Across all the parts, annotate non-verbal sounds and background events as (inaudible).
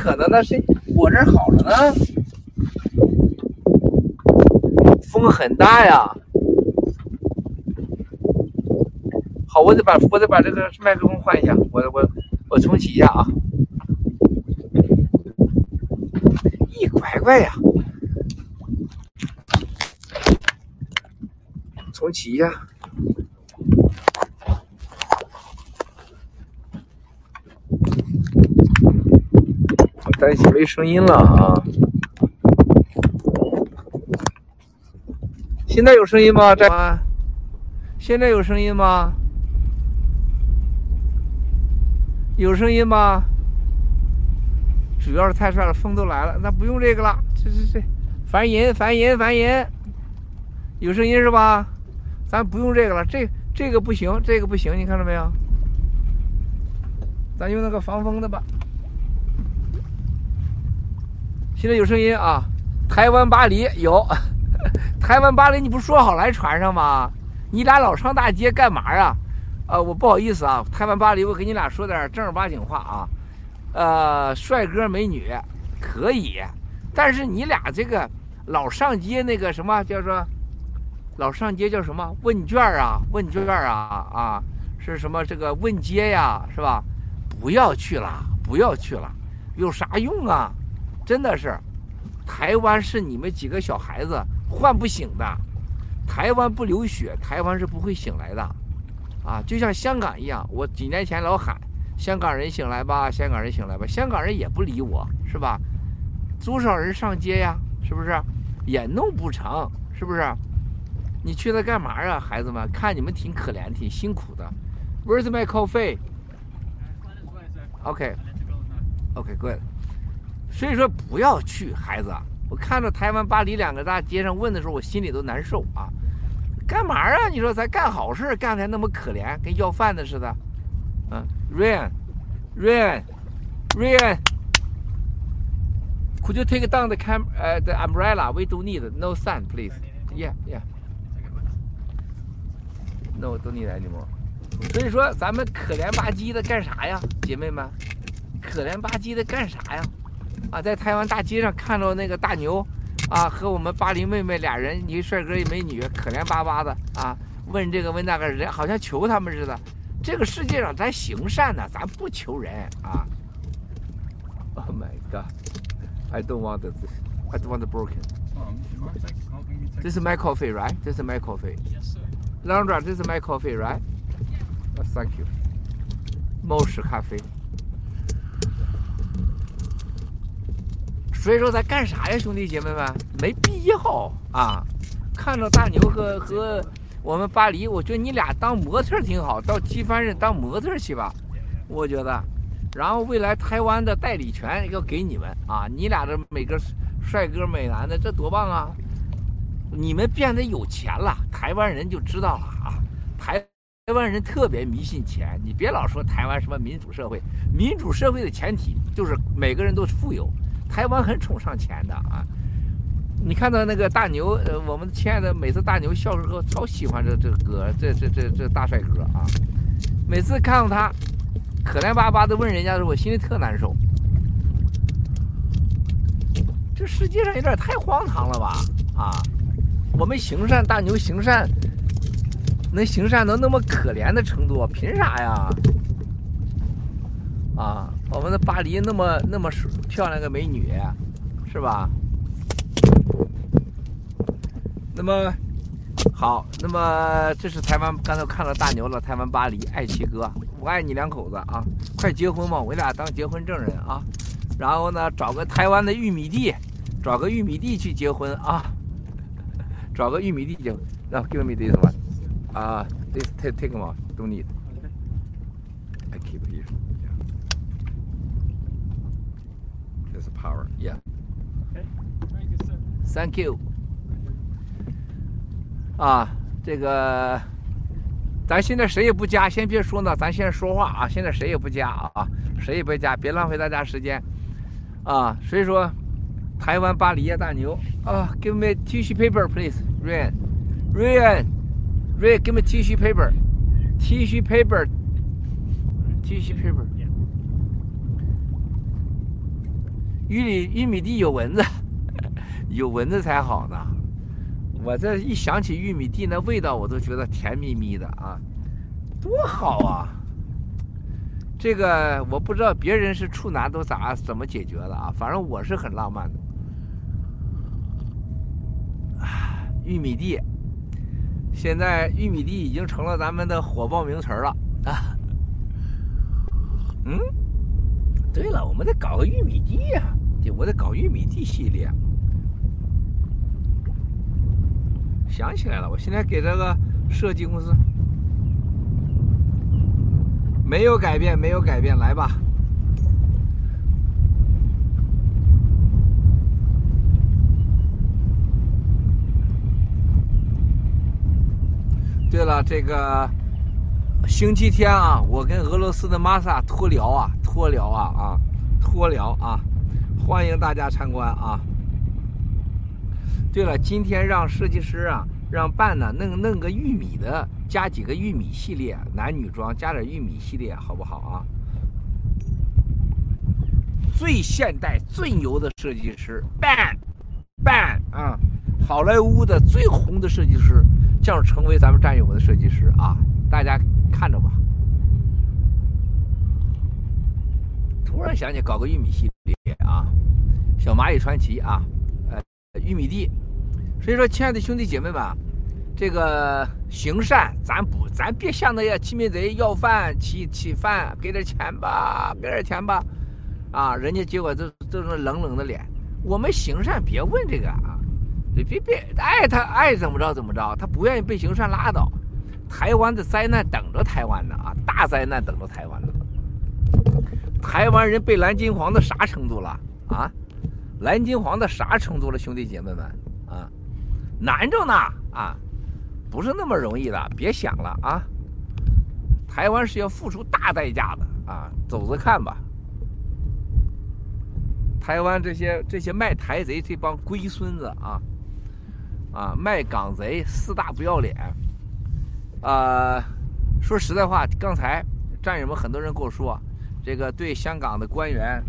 可能呢？是我这好着呢，风很大呀。好，我得把我得把这个麦克风换一下，我我我重启一下啊。咦，乖乖呀，重启一下。担心没声音了啊！现在有声音吗？这现在有声音吗？有声音吗？主要是太帅了，风都来了，那不用这个了。这这这，烦人烦人烦人，有声音是吧？咱不用这个了，这这个不行，这个不行，你看到没有？咱用那个防风的吧。现在有声音啊！台湾巴黎有，(laughs) 台湾巴黎，你不说好来船上吗？你俩老上大街干嘛呀？呃，我不好意思啊，台湾巴黎，我给你俩说点正儿八经话啊。呃，帅哥美女可以，但是你俩这个老上街那个什么叫做老上街叫什么问卷啊？问卷啊啊，是什么这个问街呀？是吧？不要去了，不要去了，有啥用啊？真的是，台湾是你们几个小孩子唤不醒的，台湾不流血，台湾是不会醒来的。啊，就像香港一样，我几年前老喊香港人醒来吧，香港人醒来吧，香港人也不理我，是吧？多少人上街呀，是不是？也弄不成，是不是？你去那干嘛呀，孩子们？看你们挺可怜，挺辛苦的。Where's my coffee? OK, OK, good. 所以说不要去，孩子。我看到台湾巴黎两个大街上问的时候，我心里都难受啊。干嘛啊？你说咱干好事，干的那么可怜，跟要饭的似的。嗯，Rain，Rain，Rain，Could you take down the cam 呃 the umbrella? We do need no sun, please. Yeah, yeah. No, don't need anymore. 所以说，咱们可怜吧唧的干啥呀，姐妹们？可怜吧唧的干啥呀？啊，在台湾大街上看到那个大牛。啊，和我们巴黎妹妹俩人，一帅哥一美女，可怜巴巴的啊，问这个问那个，人好像求他们似的。这个世界上咱行善呢，咱不求人啊。Oh my god! I don't want this. I don't want broken. This is my coffee, right? This is my coffee. Yes, sir. Landra, this is my coffee, right? Thank you. 猫屎咖啡。所以说咱干啥呀，兄弟姐妹们，没必要啊！看着大牛和和我们巴黎，我觉得你俩当模特挺好，到机帆上当模特去吧，我觉得。然后未来台湾的代理权要给你们啊！你俩这每个帅哥美男的，这多棒啊！你们变得有钱了，台湾人就知道了啊！台台湾人特别迷信钱，你别老说台湾什么民主社会，民主社会的前提就是每个人都富有。台湾很崇尚钱的啊！你看到那个大牛，呃，我们亲爱的，每次大牛笑时候超喜欢这这哥，这这这这大帅哥啊！每次看到他可怜巴巴的问人家的时候，我心里特难受。这世界上有点太荒唐了吧？啊！我们行善，大牛行善，能行善能那么可怜的程度，凭啥呀？啊！我们的巴黎那么那么漂亮个美女，是吧？那么好，那么这是台湾，刚才看到大牛了。台湾巴黎，爱七哥，我爱你两口子啊！快结婚吧，我俩当结婚证人啊！然后呢，找个台湾的玉米地，找个玉米地去结婚啊！(laughs) 找个玉米地结婚。然后 give me this one，啊，this take take more，don't need keep here。Power, yeah. Thank you. 啊，这个，咱现在谁也不加，先别说呢，咱先说话啊。现在谁也不加啊，谁也别加，别浪费大家时间啊。所以说，台湾巴黎呀，大牛啊，Give me tissue paper, please, Ryan. Ryan, Ryan, give me tissue paper. Tissue paper. Tissue paper. 玉里玉米地有蚊子，(laughs) 有蚊子才好呢。我这一想起玉米地那味道，我都觉得甜蜜蜜的啊，多好啊！这个我不知道别人是处男都咋怎么解决的啊，反正我是很浪漫的。玉米地，现在玉米地已经成了咱们的火爆名词了啊。嗯，对了，我们得搞个玉米地呀，对，我在搞玉米地系列。想起来了，我现在给这个设计公司没有改变，没有改变，来吧。对了，这个星期天啊，我跟俄罗斯的玛莎脱聊啊，脱聊啊啊，脱聊啊，欢迎大家参观啊。对了，今天让设计师啊，让办呢弄弄个玉米的，加几个玉米系列，男女装加点玉米系列，好不好啊？最现代、最牛的设计师，办办啊，好莱坞的最红的设计师。将成为咱们战友们的设计师啊！大家看着吧。突然想起搞个玉米系列啊，小蚂蚁传奇啊，呃，玉米地。所以说，亲爱的兄弟姐妹们，这个行善，咱不，咱别像那些欺民贼要饭、乞乞饭，给点钱吧，给点钱吧，啊，人家结果都都是冷冷的脸。我们行善，别问这个啊。别别别，爱他爱怎么着怎么着，他不愿意被行善拉倒。台湾的灾难等着台湾呢啊，大灾难等着台湾呢。台湾人被蓝金黄的啥程度了啊？蓝金黄的啥程度了，兄弟姐妹们啊？难着呢啊，不是那么容易的，别想了啊。台湾是要付出大代价的啊，走着看吧。台湾这些这些卖台贼这帮龟孙子啊！啊，卖港贼四大不要脸！啊，说实在话，刚才战友们很多人跟我说，这个对香港的官员，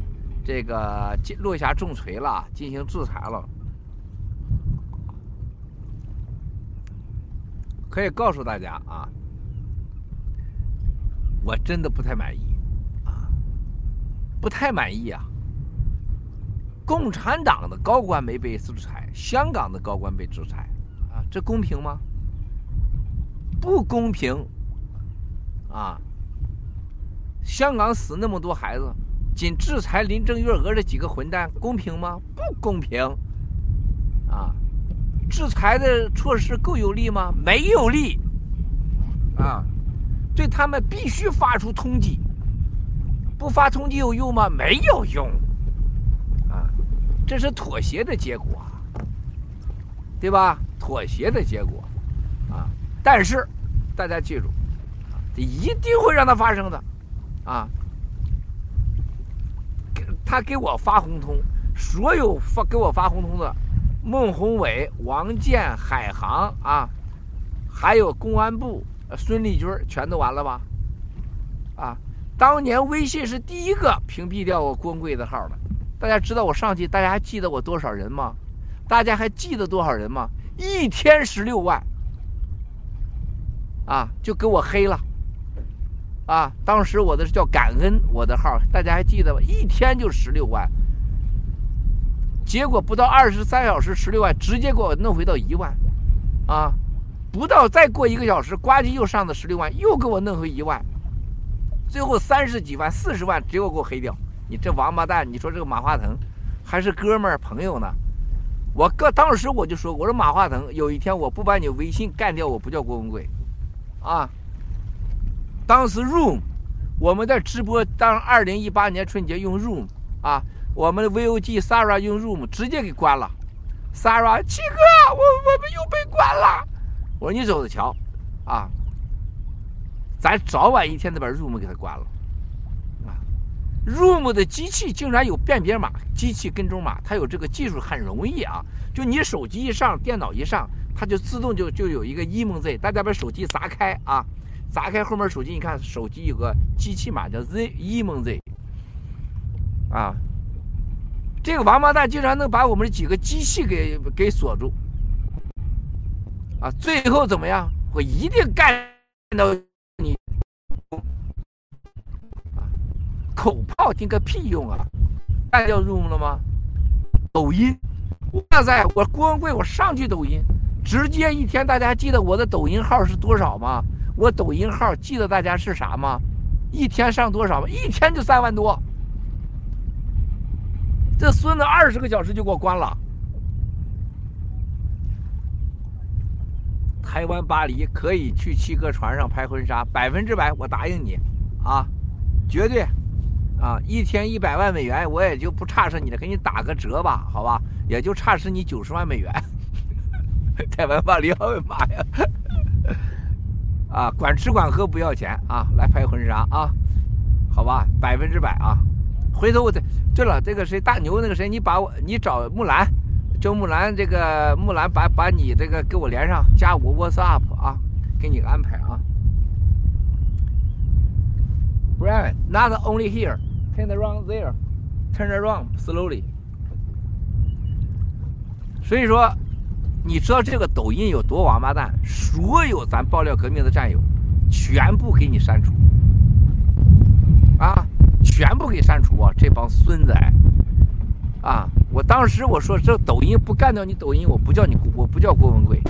这个落下重锤了，进行制裁了。可以告诉大家啊，我真的不太满意，啊，不太满意啊！共产党的高官没被制裁。香港的高官被制裁，啊，这公平吗？不公平，啊！香港死那么多孩子，仅制裁林郑月娥这几个混蛋，公平吗？不公平，啊！制裁的措施够有力吗？没有力，啊！对他们必须发出通缉，不发通缉有用吗？没有用，啊！这是妥协的结果。对吧？妥协的结果，啊！但是大家记住，这一定会让它发生的，啊！他给我发红通，所有发给我发红通的，孟宏伟、王健、海航啊，还有公安部孙立军，全都完了吧？啊！当年微信是第一个屏蔽掉我光贵的号的，大家知道我上去，大家还记得我多少人吗？大家还记得多少人吗？一天十六万，啊，就给我黑了，啊，当时我的是叫感恩我的号，大家还记得吗？一天就十六万，结果不到二十三小时，十六万直接给我弄回到一万，啊，不到再过一个小时，呱唧又上的十六万，又给我弄回一万，最后三十几万、四十万，直接给我黑掉。你这王八蛋，你说这个马化腾还是哥们儿朋友呢？我哥当时我就说，我说马化腾，有一天我不把你微信干掉，我不叫郭文贵，啊！当时 Room，我们在直播，当二零一八年春节用 Room，啊，我们的 VOG sara 用 Room 直接给关了 sara 七哥，我我们又被关了，我说你走着瞧，啊，咱早晚一天得把 Room 给他关了。啊 Room 的机器竟然有辨别码，机器跟踪码，它有这个技术很容易啊！就你手机一上，电脑一上，它就自动就就有一个 e m o z，大家把手机砸开啊，砸开后面手机，你看手机有个机器码叫 Z Emon z，啊，这个王八蛋竟然能把我们几个机器给给锁住，啊，最后怎么样？我一定干到你，啊，口炮听个屁用啊！干掉 room 了吗？抖音，哇塞！我郭文贵，我上去抖音，直接一天，大家记得我的抖音号是多少吗？我抖音号记得大家是啥吗？一天上多少吗？一天就三万多。这孙子二十个小时就给我关了。台湾巴黎可以去七哥船上拍婚纱，百分之百，我答应你，啊，绝对，啊，一天一百万美元，我也就不差事你了，给你打个折吧，好吧，也就差是你九十万美元。(laughs) 台湾巴黎，我的妈呀！啊，管吃管喝不要钱啊，来拍婚纱啊，好吧，百分之百啊。回头我再对了，这个谁大牛那个谁，你把我你找木兰，叫木兰这个木兰把把你这个给我连上，加我 WhatsApp 啊，给你安排啊。Brian, not only here, turn around there, turn around slowly。所以说，你知道这个抖音有多王八蛋？所有咱爆料革命的战友，全部给你删除啊！全部给删除啊！这帮孙子，啊！我当时我说这抖音不干掉你抖音，我不叫你，我不叫郭文贵，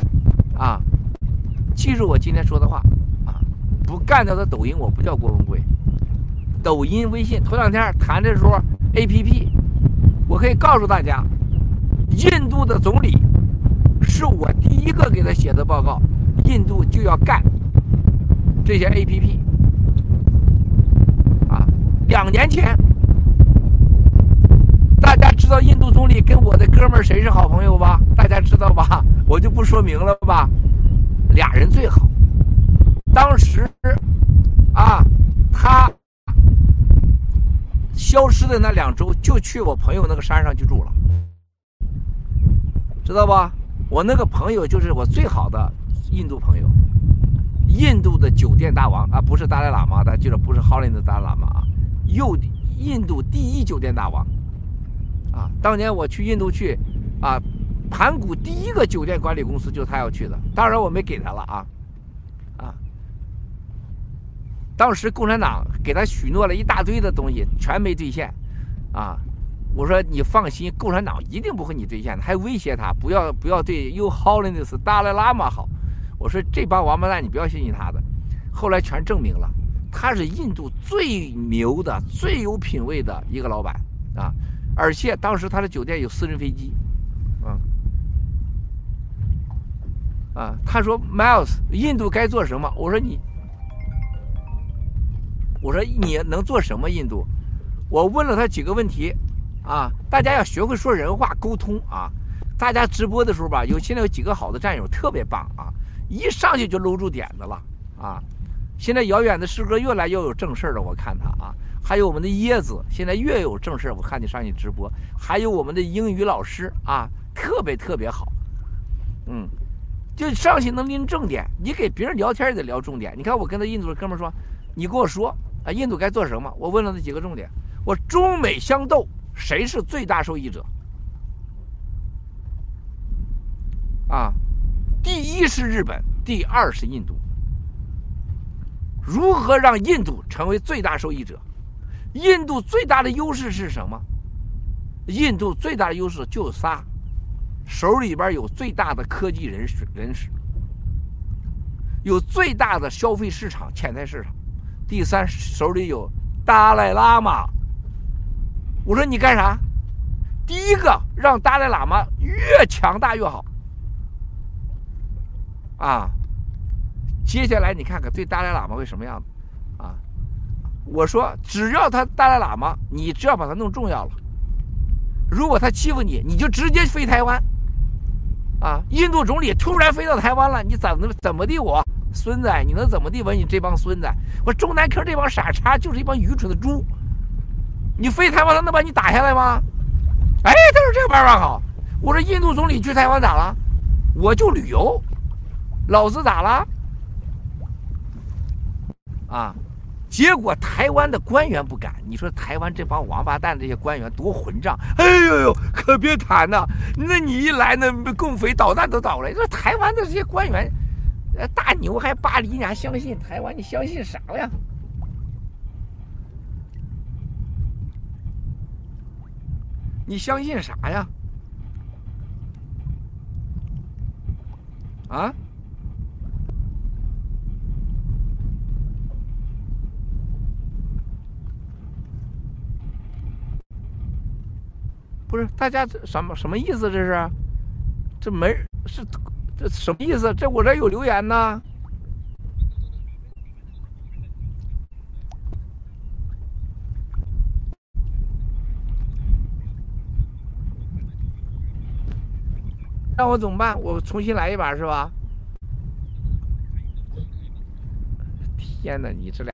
啊！记住我今天说的话，啊！不干掉他抖音，我不叫郭文贵。抖音、微信，头两天谈的时候，APP，我可以告诉大家，印度的总理是我第一个给他写的报告，印度就要干这些 APP 啊。两年前，大家知道印度总理跟我的哥们谁是好朋友吧？大家知道吧？我就不说明了吧。俩人最好。当时，啊，他消失的那两周，就去我朋友那个山上去住了，知道吧？我那个朋友就是我最好的印度朋友，印度的酒店大王啊，不是达赖喇嘛，大家记得不是哈林的达赖喇嘛啊。又印度第一酒店大王，啊，当年我去印度去，啊，盘古第一个酒店管理公司就是他要去的，当然我没给他了啊，啊，当时共产党给他许诺了一大堆的东西，全没兑现，啊，我说你放心，共产党一定不会你兑现的，还威胁他不要不要对 You Holiness 达赖喇嘛好，我说这帮王八蛋你不要相信他的，后来全证明了。他是印度最牛的、最有品位的一个老板啊！而且当时他的酒店有私人飞机，啊啊！他说：“Miles，印度该做什么？”我说：“你，我说你能做什么？印度？”我问了他几个问题啊！大家要学会说人话沟通啊！大家直播的时候吧，有现在有几个好的战友，特别棒啊！一上去就搂住点子了啊！现在遥远的师哥越来越有正事了，我看他啊，还有我们的椰子，现在越有正事我看你上去直播，还有我们的英语老师啊，特别特别好，嗯，就上去能拎重点，你给别人聊天也得聊重点。你看我跟那印度的哥们说，你跟我说啊，印度该做什么？我问了他几个重点，我中美相斗，谁是最大受益者？啊，第一是日本，第二是印度。如何让印度成为最大受益者？印度最大的优势是什么？印度最大的优势就仨：手里边有最大的科技人士人士，有最大的消费市场潜在市场。第三，手里有达赖喇嘛。我说你干啥？第一个，让达赖喇嘛越强大越好。啊。接下来你看看对达赖喇嘛会什么样子，啊？我说只要他达赖喇嘛，你只要把他弄重要了。如果他欺负你，你就直接飞台湾，啊！印度总理突然飞到台湾了，你怎么怎么地？我孙子，你能怎么地？我你这帮孙子，我中南科这帮傻叉就是一帮愚蠢的猪。你飞台湾，他能把你打下来吗？哎，他说这个办法好。我说印度总理去台湾咋了？我就旅游，老子咋了？啊，结果台湾的官员不敢，你说台湾这帮王八蛋这些官员多混账！哎呦呦，可别谈呐！那你一来，那共匪导弹都倒了。这台湾的这些官员，呃，大牛还巴黎，你还相信台湾？你相信啥呀？你相信啥呀？啊？不是，大家这什么什么意思？这是，这没是这什么意思？这我这有留言呢。让我怎么办？我重新来一把是吧？天哪，你这俩。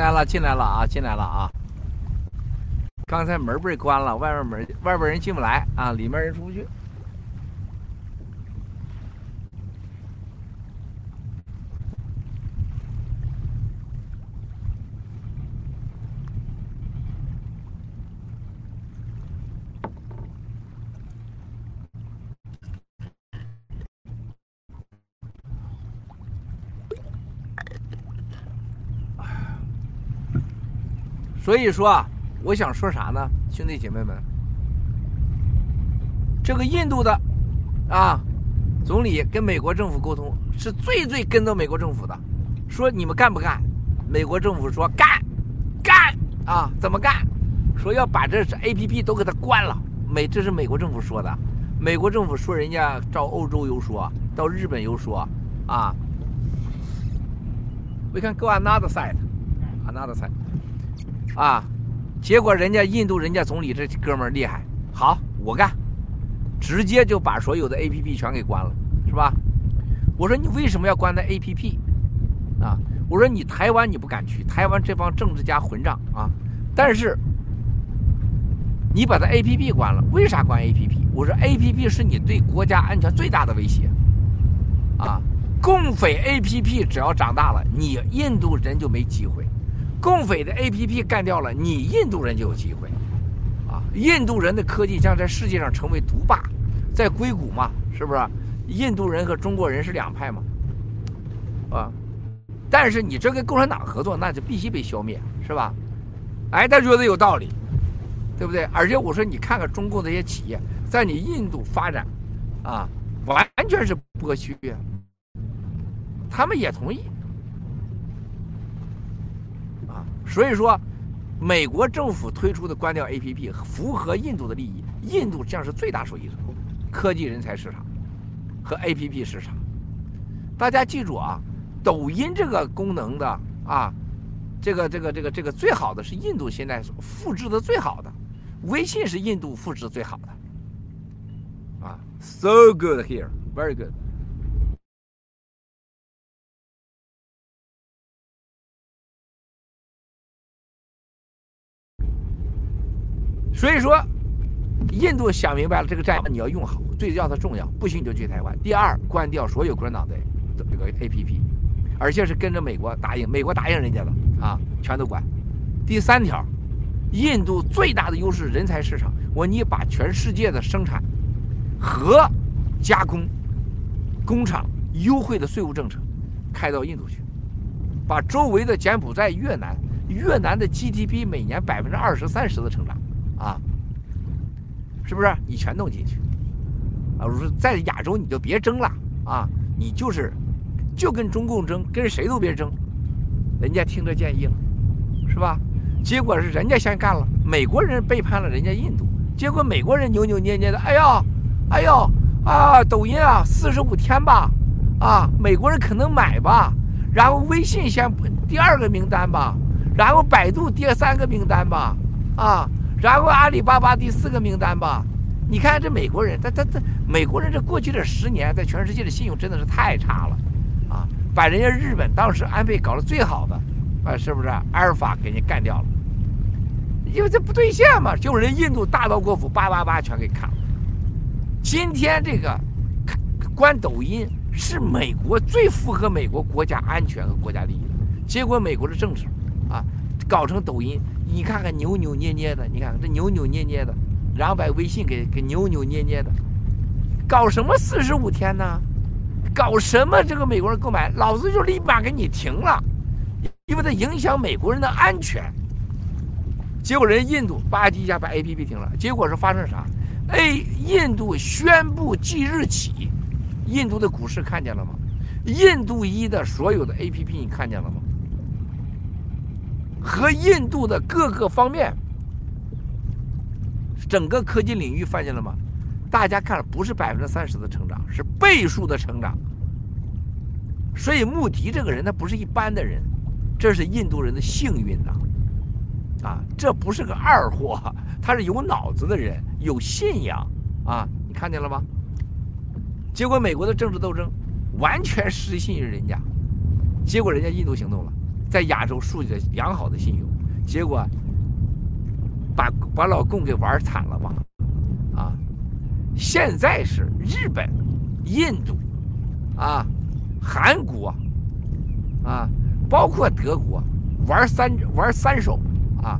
来了，进来了啊，进来了啊！刚才门被关了，外面门外边人进不来啊，里面人出不去。所以说啊，我想说啥呢，兄弟姐妹们，这个印度的啊总理跟美国政府沟通是最最跟着美国政府的，说你们干不干？美国政府说干，干啊，怎么干？说要把这 A P P 都给它关了。美这是美国政府说的，美国政府说人家照欧洲游说，到日本游说啊。We can go another side, another side. 啊，结果人家印度人家总理这哥们儿厉害，好我干，直接就把所有的 A P P 全给关了，是吧？我说你为什么要关那 A P P？啊，我说你台湾你不敢去，台湾这帮政治家混账啊！但是你把它 A P P 关了，为啥关 A P P？我说 A P P 是你对国家安全最大的威胁，啊，共匪 A P P 只要长大了，你印度人就没机会。共匪的 APP 干掉了，你印度人就有机会，啊，印度人的科技将在世界上成为独霸，在硅谷嘛，是不是？印度人和中国人是两派嘛，啊，但是你这跟共产党合作，那就必须被消灭，是吧？哎，他觉得有道理，对不对？而且我说，你看看中共这些企业在你印度发展，啊，完全是剥削，他们也同意。所以说，美国政府推出的关掉 APP 符合印度的利益，印度将是最大受益者，科技人才市场和 APP 市场。大家记住啊，抖音这个功能的啊，这个这个这个这个最好的是印度现在复制的最好的，微信是印度复制最好的，啊，so good here，very good。所以说，印度想明白了这个战你要用好，最要它重要，不行你就去台湾。第二，关掉所有共产党的这个 APP，而且是跟着美国答应，美国答应人家的啊，全都管。第三条，印度最大的优势人才市场，我你把全世界的生产和加工工厂优惠的税务政策开到印度去，把周围的柬埔寨、越南、越南的 GDP 每年百分之二十三十的成长，啊，是不是？你全弄进去，啊，我说在亚洲你就别争了啊，你就是就跟中共争，跟谁都别争，人家听着建议了，是吧？结果是人家先干了，美国人背叛了人家印度，结果美国人扭扭捏捏的，哎呦，哎呦啊，抖音啊，四十五天吧，啊，美国人可能买吧，然后微信先第二个名单吧，然后百度第三个名单吧，啊，然后阿里巴巴第四个名单吧，你看这美国人，他他他，美国人这过去这十年在全世界的信用真的是太差了，啊，把人家日本当时安倍搞得最好的。啊，是不是阿尔法给人干掉了？因为这不兑现嘛，就人印度大刀阔斧，叭叭叭全给砍了。今天这个关抖音是美国最符合美国国家安全和国家利益的，结果美国的政治啊，搞成抖音，你看看扭扭捏捏的，你看看这扭扭捏捏的，然后把微信给给扭扭捏捏的，搞什么四十五天呢？搞什么这个美国人购买，老子就立马给你停了。因为它影响美国人的安全，结果人印度吧唧一下把 A P P 停了，结果是发生啥？A 印度宣布即日起，印度的股市看见了吗？印度一的所有的 A P P 你看见了吗？和印度的各个方面，整个科技领域发现了吗？大家看，不是百分之三十的成长，是倍数的成长。所以穆迪这个人他不是一般的人。这是印度人的幸运呐，啊，这不是个二货，他是有脑子的人，有信仰啊，你看见了吗？结果美国的政治斗争完全失信于人家，结果人家印度行动了，在亚洲树立了良好的信用，结果把把老共给玩惨了吧？啊，现在是日本、印度啊、韩国啊。包括德国玩三玩三手啊，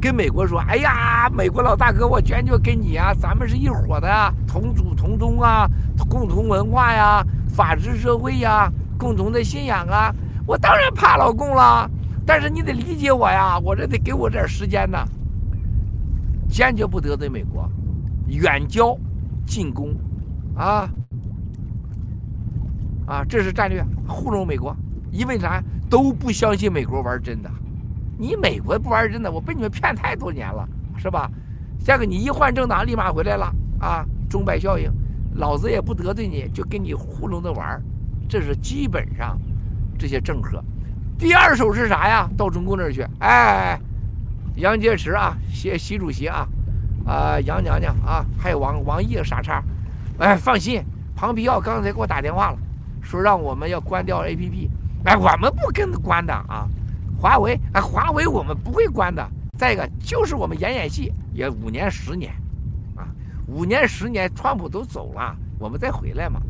跟美国说：“哎呀，美国老大哥，我坚决跟你啊，咱们是一伙的，同祖同宗啊，共同文化呀，法治社会呀，共同的信仰啊。我当然怕老公了，但是你得理解我呀，我这得给我点时间呢。坚决不得罪美国，远交近攻，啊啊，这是战略，糊弄美国。因为啥？”都不相信美国玩真的，你美国不玩真的，我被你们骗太多年了，是吧？这个你一换政党，立马回来了啊！钟摆效应，老子也不得罪你，就跟你糊弄着玩这是基本上这些政客。第二手是啥呀？到中共那儿去，哎，杨洁篪啊，习习主席啊，啊，杨娘娘啊，还有王王毅傻叉，哎，放心，庞皮奥刚才给我打电话了，说让我们要关掉 APP。哎，我们不跟关的啊，华为，哎，华为我们不会关的。再一个就是我们演演戏，也五年十年，啊，五年十年，川普都走了，我们再回来嘛。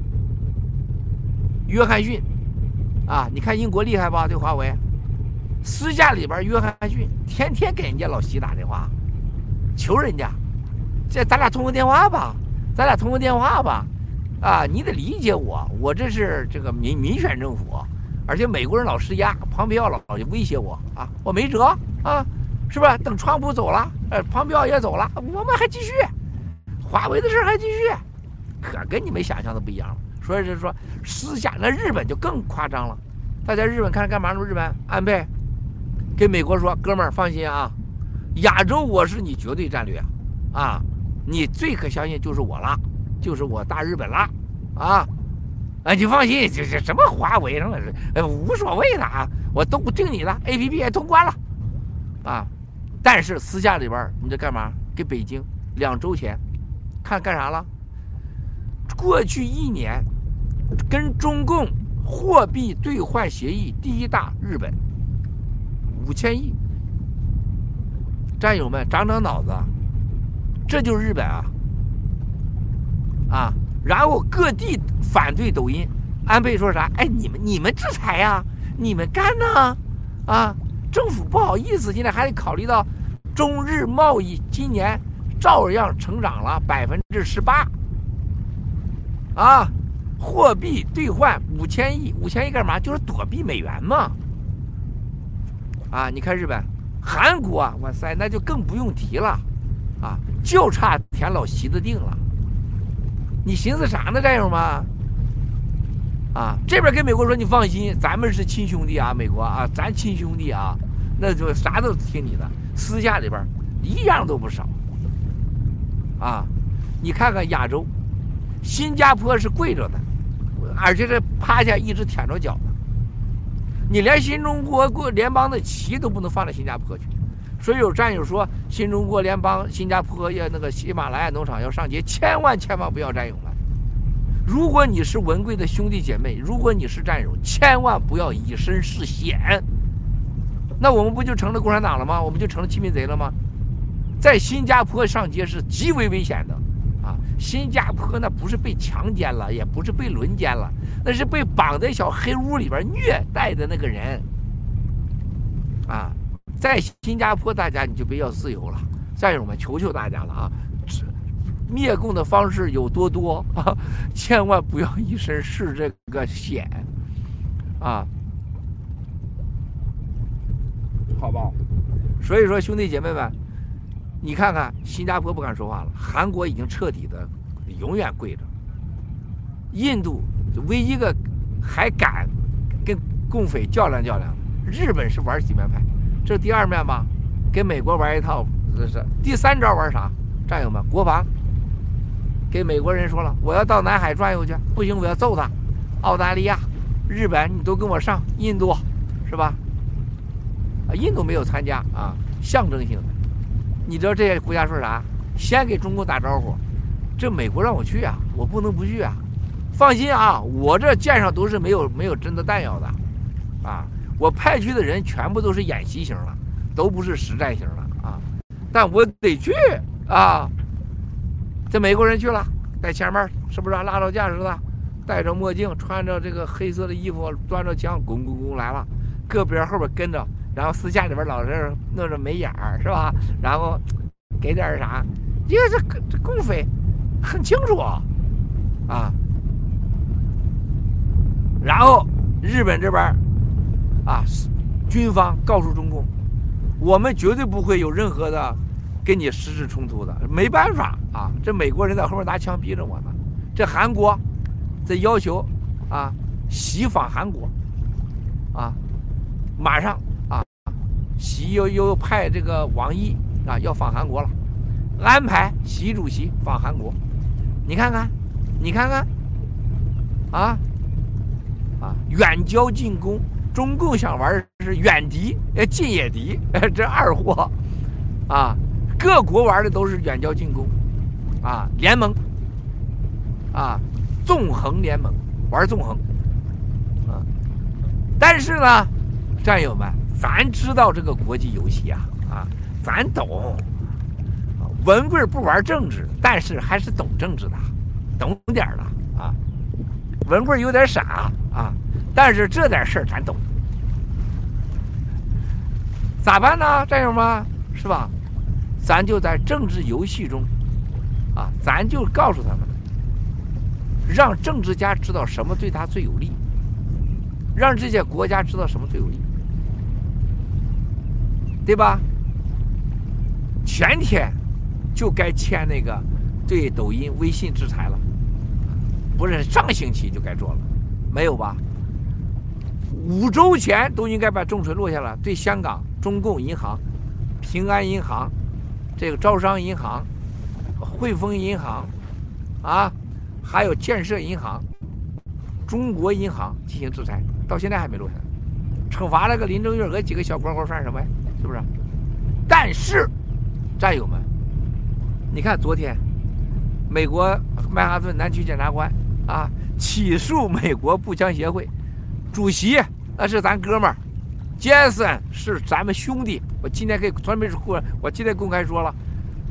约翰逊，啊，你看英国厉害吧？对华为，私下里边，约翰逊天天给人家老习打电话，求人家，这咱俩通个电话吧，咱俩通个电话吧，啊，你得理解我，我这是这个民民选政府。而且美国人老施压，庞培奥老老威胁我啊，我没辙啊，是不是？等川普走了，呃，庞培奥也走了，我们还继续，华为的事还继续，可跟你们想象的不一样了。所以是说私下，那日本就更夸张了。大家日本看干嘛呢？日本安倍跟美国说：“哥们儿放心啊，亚洲我是你绝对战略啊，你最可相信就是我了，就是我大日本了啊。”啊，你放心，这这什么华为什么是，呃，无所谓的啊，我都不听你的，A P P 也通关了，啊，但是私下里边你在干嘛？给北京两周前，看干啥了？过去一年，跟中共货币兑换协议第一大日本，五千亿，战友们长长脑子，这就是日本啊，啊。然后各地反对抖音，安倍说啥？哎，你们你们制裁呀，你们干呢？啊，政府不好意思，现在还得考虑到中日贸易今年照样成长了百分之十八，啊，货币兑换五千亿，五千亿干嘛？就是躲避美元嘛。啊，你看日本、韩国，哇塞，那就更不用提了，啊，就差填老席的腚了。你寻思啥呢，战友们？啊，这边跟美国说你放心，咱们是亲兄弟啊，美国啊，咱亲兄弟啊，那就啥都听你的。私下里边一样都不少。啊，你看看亚洲，新加坡是跪着的，而且是趴下一直舔着脚的。你连新中国国联邦的旗都不能放到新加坡去，所以有战友说新中国联邦新加坡要那个喜马拉雅农场要上街，千万千万不要战友们。如果你是文贵的兄弟姐妹，如果你是战友，千万不要以身试险。那我们不就成了共产党了吗？我们就成了欺民贼了吗？在新加坡上街是极为危险的。啊新加坡那不是被强奸了，也不是被轮奸了，那是被绑在小黑屋里边虐待的那个人。啊，在新加坡，大家你就别要自由了，战友们，求求大家了啊！灭共的方式有多多啊，(laughs) 千万不要一身是这个险啊，好不好？所以说，兄弟姐妹们。你看看，新加坡不敢说话了，韩国已经彻底的永远跪着。印度唯一个还敢跟共匪较量较量，日本是玩几面派，这是第二面吧？跟美国玩一套，这是第三招玩啥？战友们，国防，给美国人说了，我要到南海转悠去，不行我要揍他。澳大利亚、日本，你都跟我上。印度，是吧？啊，印度没有参加啊，象征性的。你知道这些国家说啥？先给中国打招呼，这美国让我去啊，我不能不去啊。放心啊，我这舰上都是没有没有真的弹药的，啊，我派去的人全部都是演习型的，都不是实战型的啊。但我得去啊。这美国人去了，在前面是不是拉着驾驶的，戴着墨镜，穿着这个黑色的衣服，端着枪，滚滚滚来了，个别后边跟着。然后私下里边老是弄着眉眼儿，是吧？然后给点啥？因为这这共匪很清楚啊。然后日本这边啊，军方告诉中共，我们绝对不会有任何的跟你实质冲突的。没办法啊，这美国人在后面拿枪逼着我呢。这韩国在要求啊，袭访韩国啊，马上。习又又派这个王毅啊，要访韩国了，安排习主席访韩国，你看看，你看看，啊啊，远交近攻，中共想玩是远敌，呃，近也敌，这二货，啊，各国玩的都是远交近攻，啊，联盟，啊，纵横联盟，玩纵横，啊，但是呢，战友们。咱知道这个国际游戏啊，啊，咱懂。文贵不玩政治，但是还是懂政治的，懂点儿的啊。文贵有点傻啊，但是这点事儿咱懂。咋办呢，战友们？是吧？咱就在政治游戏中，啊，咱就告诉他们，让政治家知道什么对他最有利，让这些国家知道什么最有利。对吧？前天就该签那个对抖音、微信制裁了，不是上星期就该做了，没有吧？五周前都应该把重锤落下了。对香港中共银行、平安银行、这个招商银行、汇丰银行啊，还有建设银行、中国银行进行制裁，到现在还没落下。惩罚了个林正月和几个小光棍算什么呀？是不是？但是，战友们，你看昨天，美国曼哈顿南区检察官啊起诉美国步枪协会主席，那是咱哥们儿，杰森是咱们兄弟。我今天可以专门说，我今天公开说了，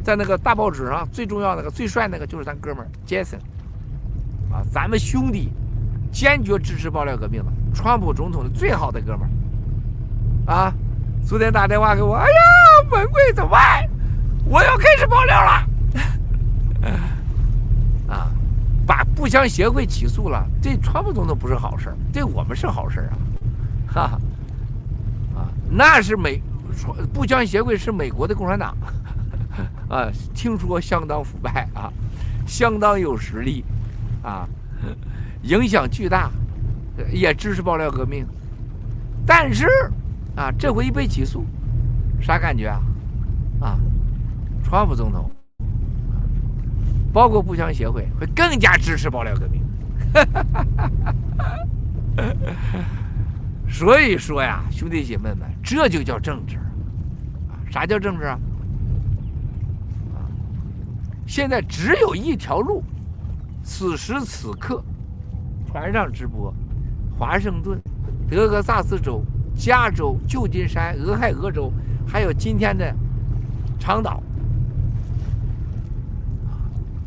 在那个大报纸上最重要那个最帅那个就是咱哥们儿杰森啊，咱们兄弟，坚决支持爆料革命的，川普总统的最好的哥们儿啊。昨天打电话给我，哎呀，文贵怎么办？我要开始爆料了。啊，把步枪协会起诉了，对川普总统不是好事对我们是好事啊，哈，啊，那是美步枪协会是美国的共产党，啊，听说相当腐败啊，相当有实力，啊，影响巨大，也支持爆料革命，但是啊，这回一被起诉，啥感觉啊？啊，川普总统。包括步枪协会会更加支持爆料革命，(laughs) 所以说呀，兄弟姐妹们，这就叫政治啊！啥叫政治啊？啊，现在只有一条路，此时此刻，船上直播，华盛顿、德克萨斯州、加州、旧金山、俄亥俄州，还有今天的长岛。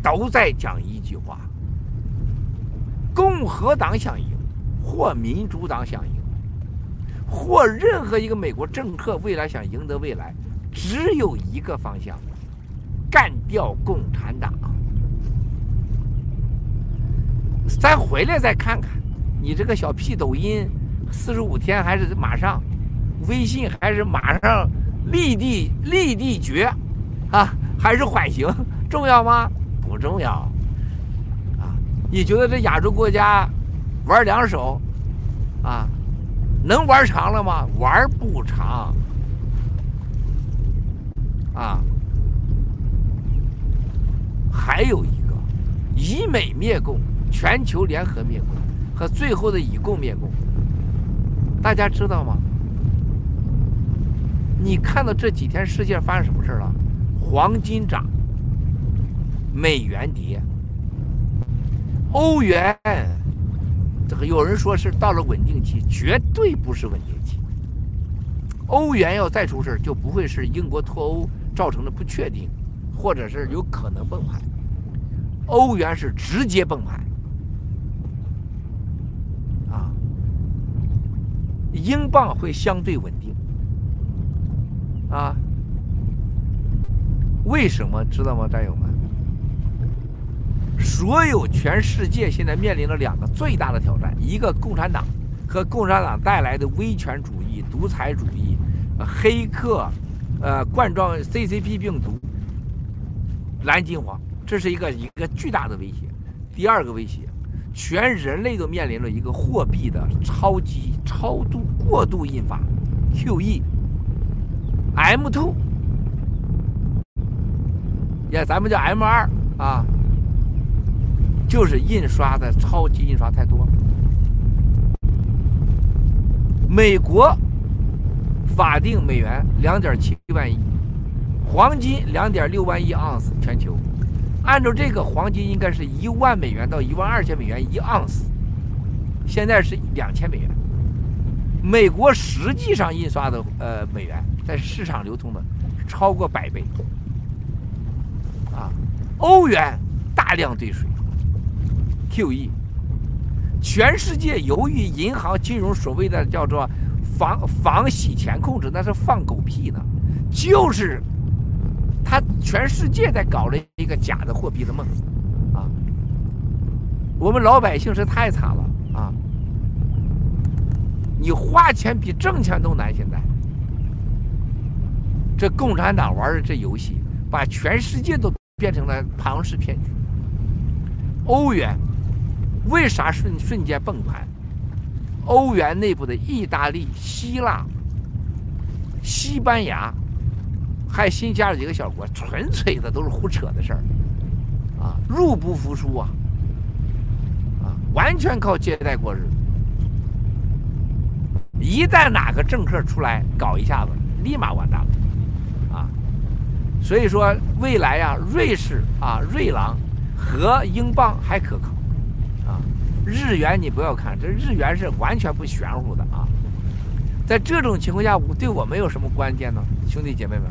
都在讲一句话：共和党想赢，或民主党想赢，或任何一个美国政客未来想赢得未来，只有一个方向：干掉共产党。咱回来再看看，你这个小屁抖音，四十五天还是马上？微信还是马上立地立地绝啊？还是缓刑重要吗？不重要，啊！你觉得这亚洲国家玩两手，啊，能玩长了吗？玩不长，啊！还有一个以美灭共、全球联合灭共和最后的以共灭共，大家知道吗？你看到这几天世界发生什么事了？黄金涨。美元跌，欧元这个有人说是到了稳定期，绝对不是稳定期。欧元要再出事就不会是英国脱欧造成的不确定，或者是有可能崩盘。欧元是直接崩盘，啊，英镑会相对稳定，啊，为什么知道吗，战友们？所有全世界现在面临着两个最大的挑战：一个共产党和共产党带来的威权主义、独裁主义、黑客、呃冠状 CCP 病毒、蓝金黄，这是一个一个巨大的威胁。第二个威胁，全人类都面临着一个货币的超级超度过度印发，Q E M two，也咱们叫 M2 啊。就是印刷的超级印刷太多。美国法定美元两点七万亿，黄金两点六万亿盎司，全球按照这个黄金应该是一万美元到一万二千美元一盎司，现在是两千美元。美国实际上印刷的呃美元在市场流通的超过百倍，啊，欧元大量兑水。QE，全世界由于银行金融所谓的叫做防防洗钱控制，那是放狗屁呢，就是他全世界在搞了一个假的货币的梦啊！我们老百姓是太惨了啊！你花钱比挣钱都难，现在这共产党玩的这游戏，把全世界都变成了庞氏骗局，欧元。为啥瞬瞬间崩盘？欧元内部的意大利、希腊、西班牙，还新加了几个小国，纯粹的都是胡扯的事儿，啊，入不敷出啊，啊，完全靠借贷过日子。一旦哪个政客出来搞一下子，立马完蛋了，啊，所以说未来呀，瑞士啊，瑞郎和英镑还可靠。啊日元你不要看，这日元是完全不玄乎的啊！在这种情况下，我对我们有什么关键呢？兄弟姐妹们，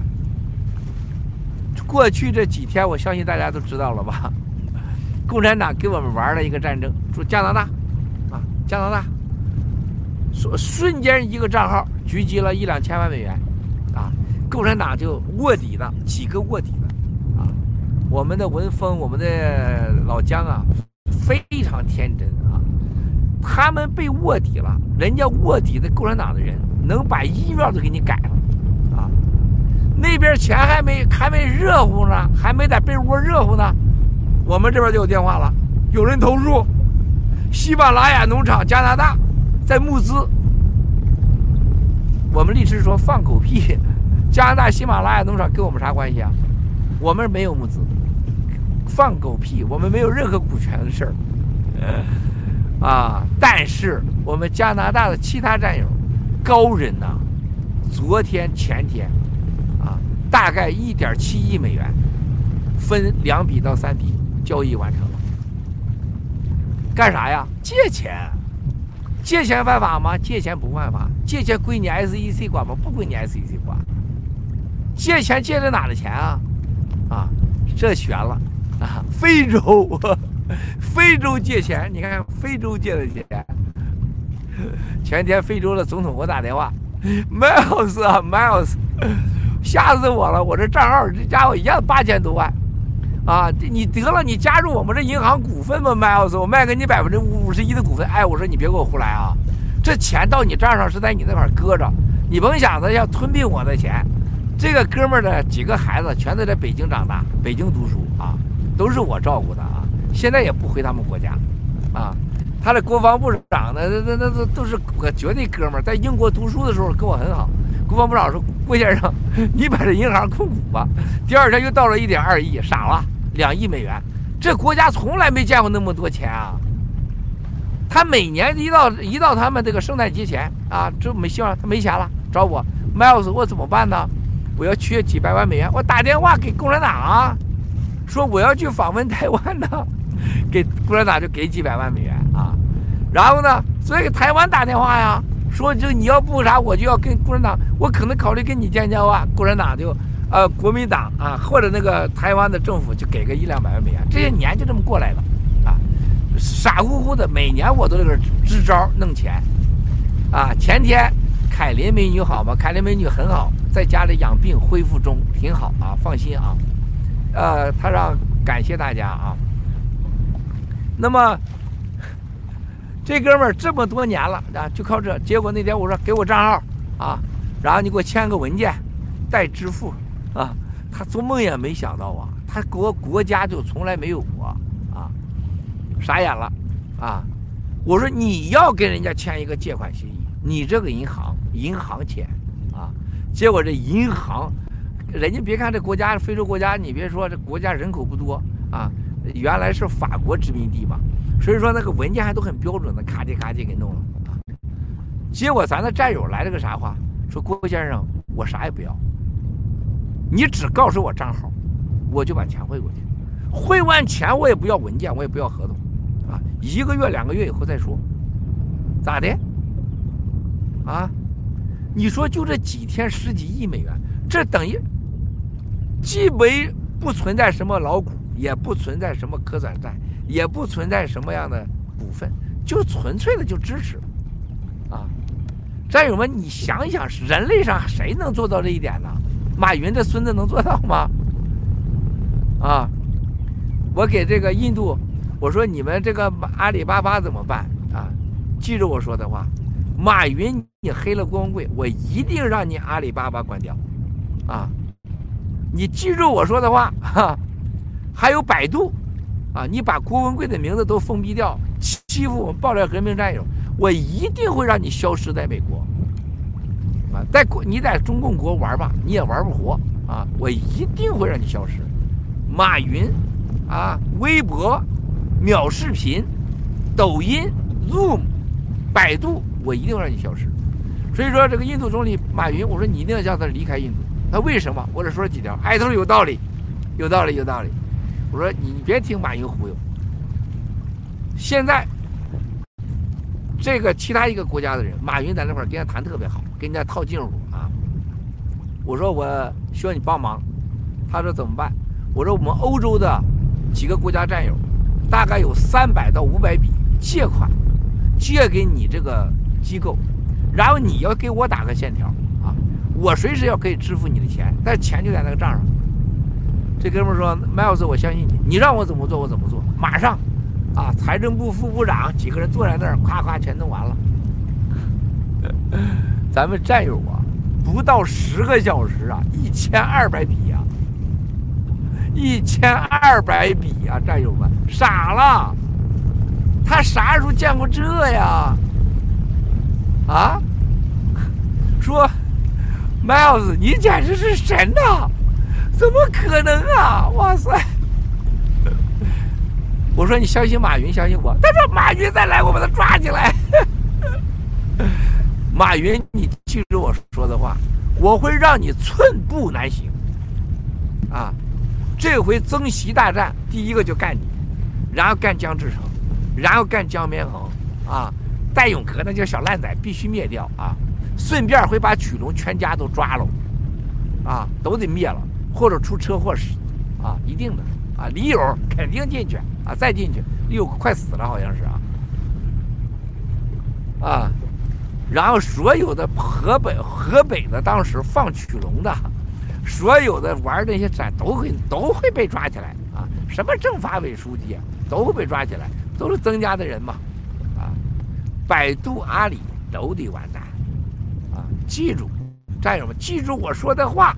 过去这几天，我相信大家都知道了吧？(laughs) 共产党给我们玩了一个战争，说加拿大啊，加拿大，说瞬间一个账号狙击了一两千万美元啊！共产党就卧底的几个卧底的啊！我们的文峰，我们的老姜啊。非常天真啊。他们被卧底了，人家卧底的共产党的人能把 email 都给你改了。那边钱还没还没热乎呢，还没在被窝热乎呢，我们这边就有电话了，有人投诉，喜马拉雅农场加拿大在募资。我们律师说放狗屁，(laughs) 加拿大喜马拉雅农场跟我们啥关系啊？我们没有募资，放狗屁，我们没有任何股权的事儿，(laughs) 啊！但是我们加拿大的其他战友，高人呐，昨天前天，大概一点七亿美元，分两笔到三笔交易完成了，干啥呀？借钱。借钱犯法吗？借钱不犯法，借钱归你 SEC 管吗？不归你 SEC 管。借钱借的哪的钱啊？啊，这悬了啊！非洲，(laughs) 非洲借钱，你看看非洲借的钱。前天非洲的总统给我打电话，Miles 啊，Miles，吓死我了！我这账号这家伙一下子八千多万。啊，你得了，你加入我们这银行股份吧，Miles，我卖给你百分之五十一的股份。哎，我说你别给我胡来啊，这钱到你账上是在你那块搁着，你甭想着要吞并我的钱。这个哥们儿的几个孩子全都在北京长大，北京读书啊，都是我照顾的啊，现在也不回他们国家，啊，他的国防部长呢，那那那都都是我绝对哥们儿，在英国读书的时候跟我很好。国防部长说：“郭先生，(laughs) 你把这银行控股吧。”第二天又到了一点二亿，傻了。两亿美元，这国家从来没见过那么多钱啊！他每年一到一到他们这个圣诞节前啊，这没希望，他没钱了，找我，Miles，我怎么办呢？我要缺几百万美元，我打电话给共产党啊，说我要去访问台湾呢，给共产党就给几百万美元啊。然后呢，所以给台湾打电话呀，说就你要不啥，我就要跟共产党，我可能考虑跟你建交啊。共产党就。呃，国民党啊，或者那个台湾的政府就给个一两百万美元，这些年就这么过来了，啊，傻乎乎的，每年我都在这支招弄钱，啊，前天凯琳美女好吗？凯琳美女很好，在家里养病恢复中，挺好啊，放心啊，呃，他让感谢大家啊，那么 (laughs) 这哥们儿这么多年了啊，就靠这，结果那天我说给我账号啊，然后你给我签个文件，代支付。啊，他做梦也没想到啊，他国国家就从来没有过啊，傻眼了啊！我说你要跟人家签一个借款协议，你这个银行银行签啊，结果这银行，人家别看这国家非洲国家，你别说这国家人口不多啊，原来是法国殖民地嘛，所以说那个文件还都很标准的，咔叽咔叽给弄了。结果咱的战友来了个啥话？说郭先生，我啥也不要。你只告诉我账号，我就把钱汇过去。汇完钱我也不要文件，我也不要合同，啊，一个月两个月以后再说，咋的？啊，你说就这几天十几亿美元，这等于既没不存在什么老股，也不存在什么可转债，也不存在什么样的股份，就纯粹的就支持，啊，战友们，你想想，人类上谁能做到这一点呢？马云这孙子能做到吗？啊，我给这个印度，我说你们这个阿里巴巴怎么办啊？记住我说的话，马云你黑了郭文贵，我一定让你阿里巴巴关掉，啊，你记住我说的话哈。还有百度，啊，你把郭文贵的名字都封闭掉，欺负我们爆料革命战友，我一定会让你消失在美国。啊，在国你在中共国玩吧，你也玩不活啊！我一定会让你消失。马云，啊，微博、秒视频、抖音、Zoom、百度，我一定会让你消失。所以说，这个印度总理马云，我说你一定要叫他离开印度。他为什么？我只说了几条，哎，他说有道理，有道理，有道理。我说你别听马云忽悠。现在。这个其他一个国家的人，马云在那块跟人家谈特别好，跟人家套近乎啊。我说我需要你帮忙，他说怎么办？我说我们欧洲的几个国家战友，大概有三百到五百笔借款，借给你这个机构，然后你要给我打个欠条啊，我随时要可以支付你的钱，但钱就在那个账上。这哥们说：“麦老师，我相信你，你让我怎么做我怎么做，马上啊，财政部副部长几个人坐在那儿，夸夸全弄完了。咱们战友啊，不到十个小时啊，一千二百笔呀，一千二百笔呀，战友们傻了，他啥时候见过这呀？啊？(laughs) 说，Miles，你简直是神呐！怎么可能啊？哇塞！我说你相信马云，相信我。他说马云再来，我把他抓起来。(laughs) 马云，你记住我说的话，我会让你寸步难行。啊，这回曾习大战，第一个就干你，然后干江志成，然后干江绵恒，啊，戴永革那叫小烂仔，必须灭掉啊！顺便会把曲龙全家都抓了，啊，都得灭了，或者出车祸死，啊，一定的。啊，李友肯定进去啊，再进去，李友快死了，好像是啊，啊，然后所有的河北河北的当时放曲龙的，所有的玩那些展都会都会被抓起来啊，什么政法委书记啊都会被抓起来，都是增加的人嘛，啊，百度阿里都得完蛋，啊，记住，战友们记住我说的话，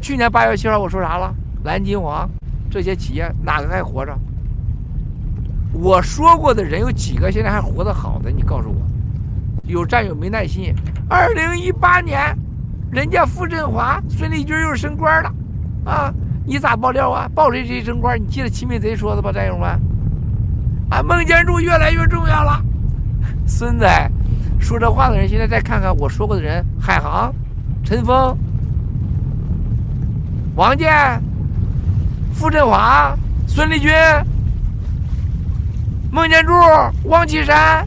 去年八月七号我说啥了？蓝金黄。这些企业哪个还活着？我说过的人有几个现在还活得好的？你告诉我，有战友没耐心。二零一八年，人家傅振华、孙立军又升官了，啊，你咋爆料啊？爆谁谁升官？你记得齐美贼说的吧，战友们？啊，孟建柱越来越重要了。孙子，说这话的人现在再看看我说过的人：海航、陈峰、王健。傅振华、孙立军、孟建柱、王岐山、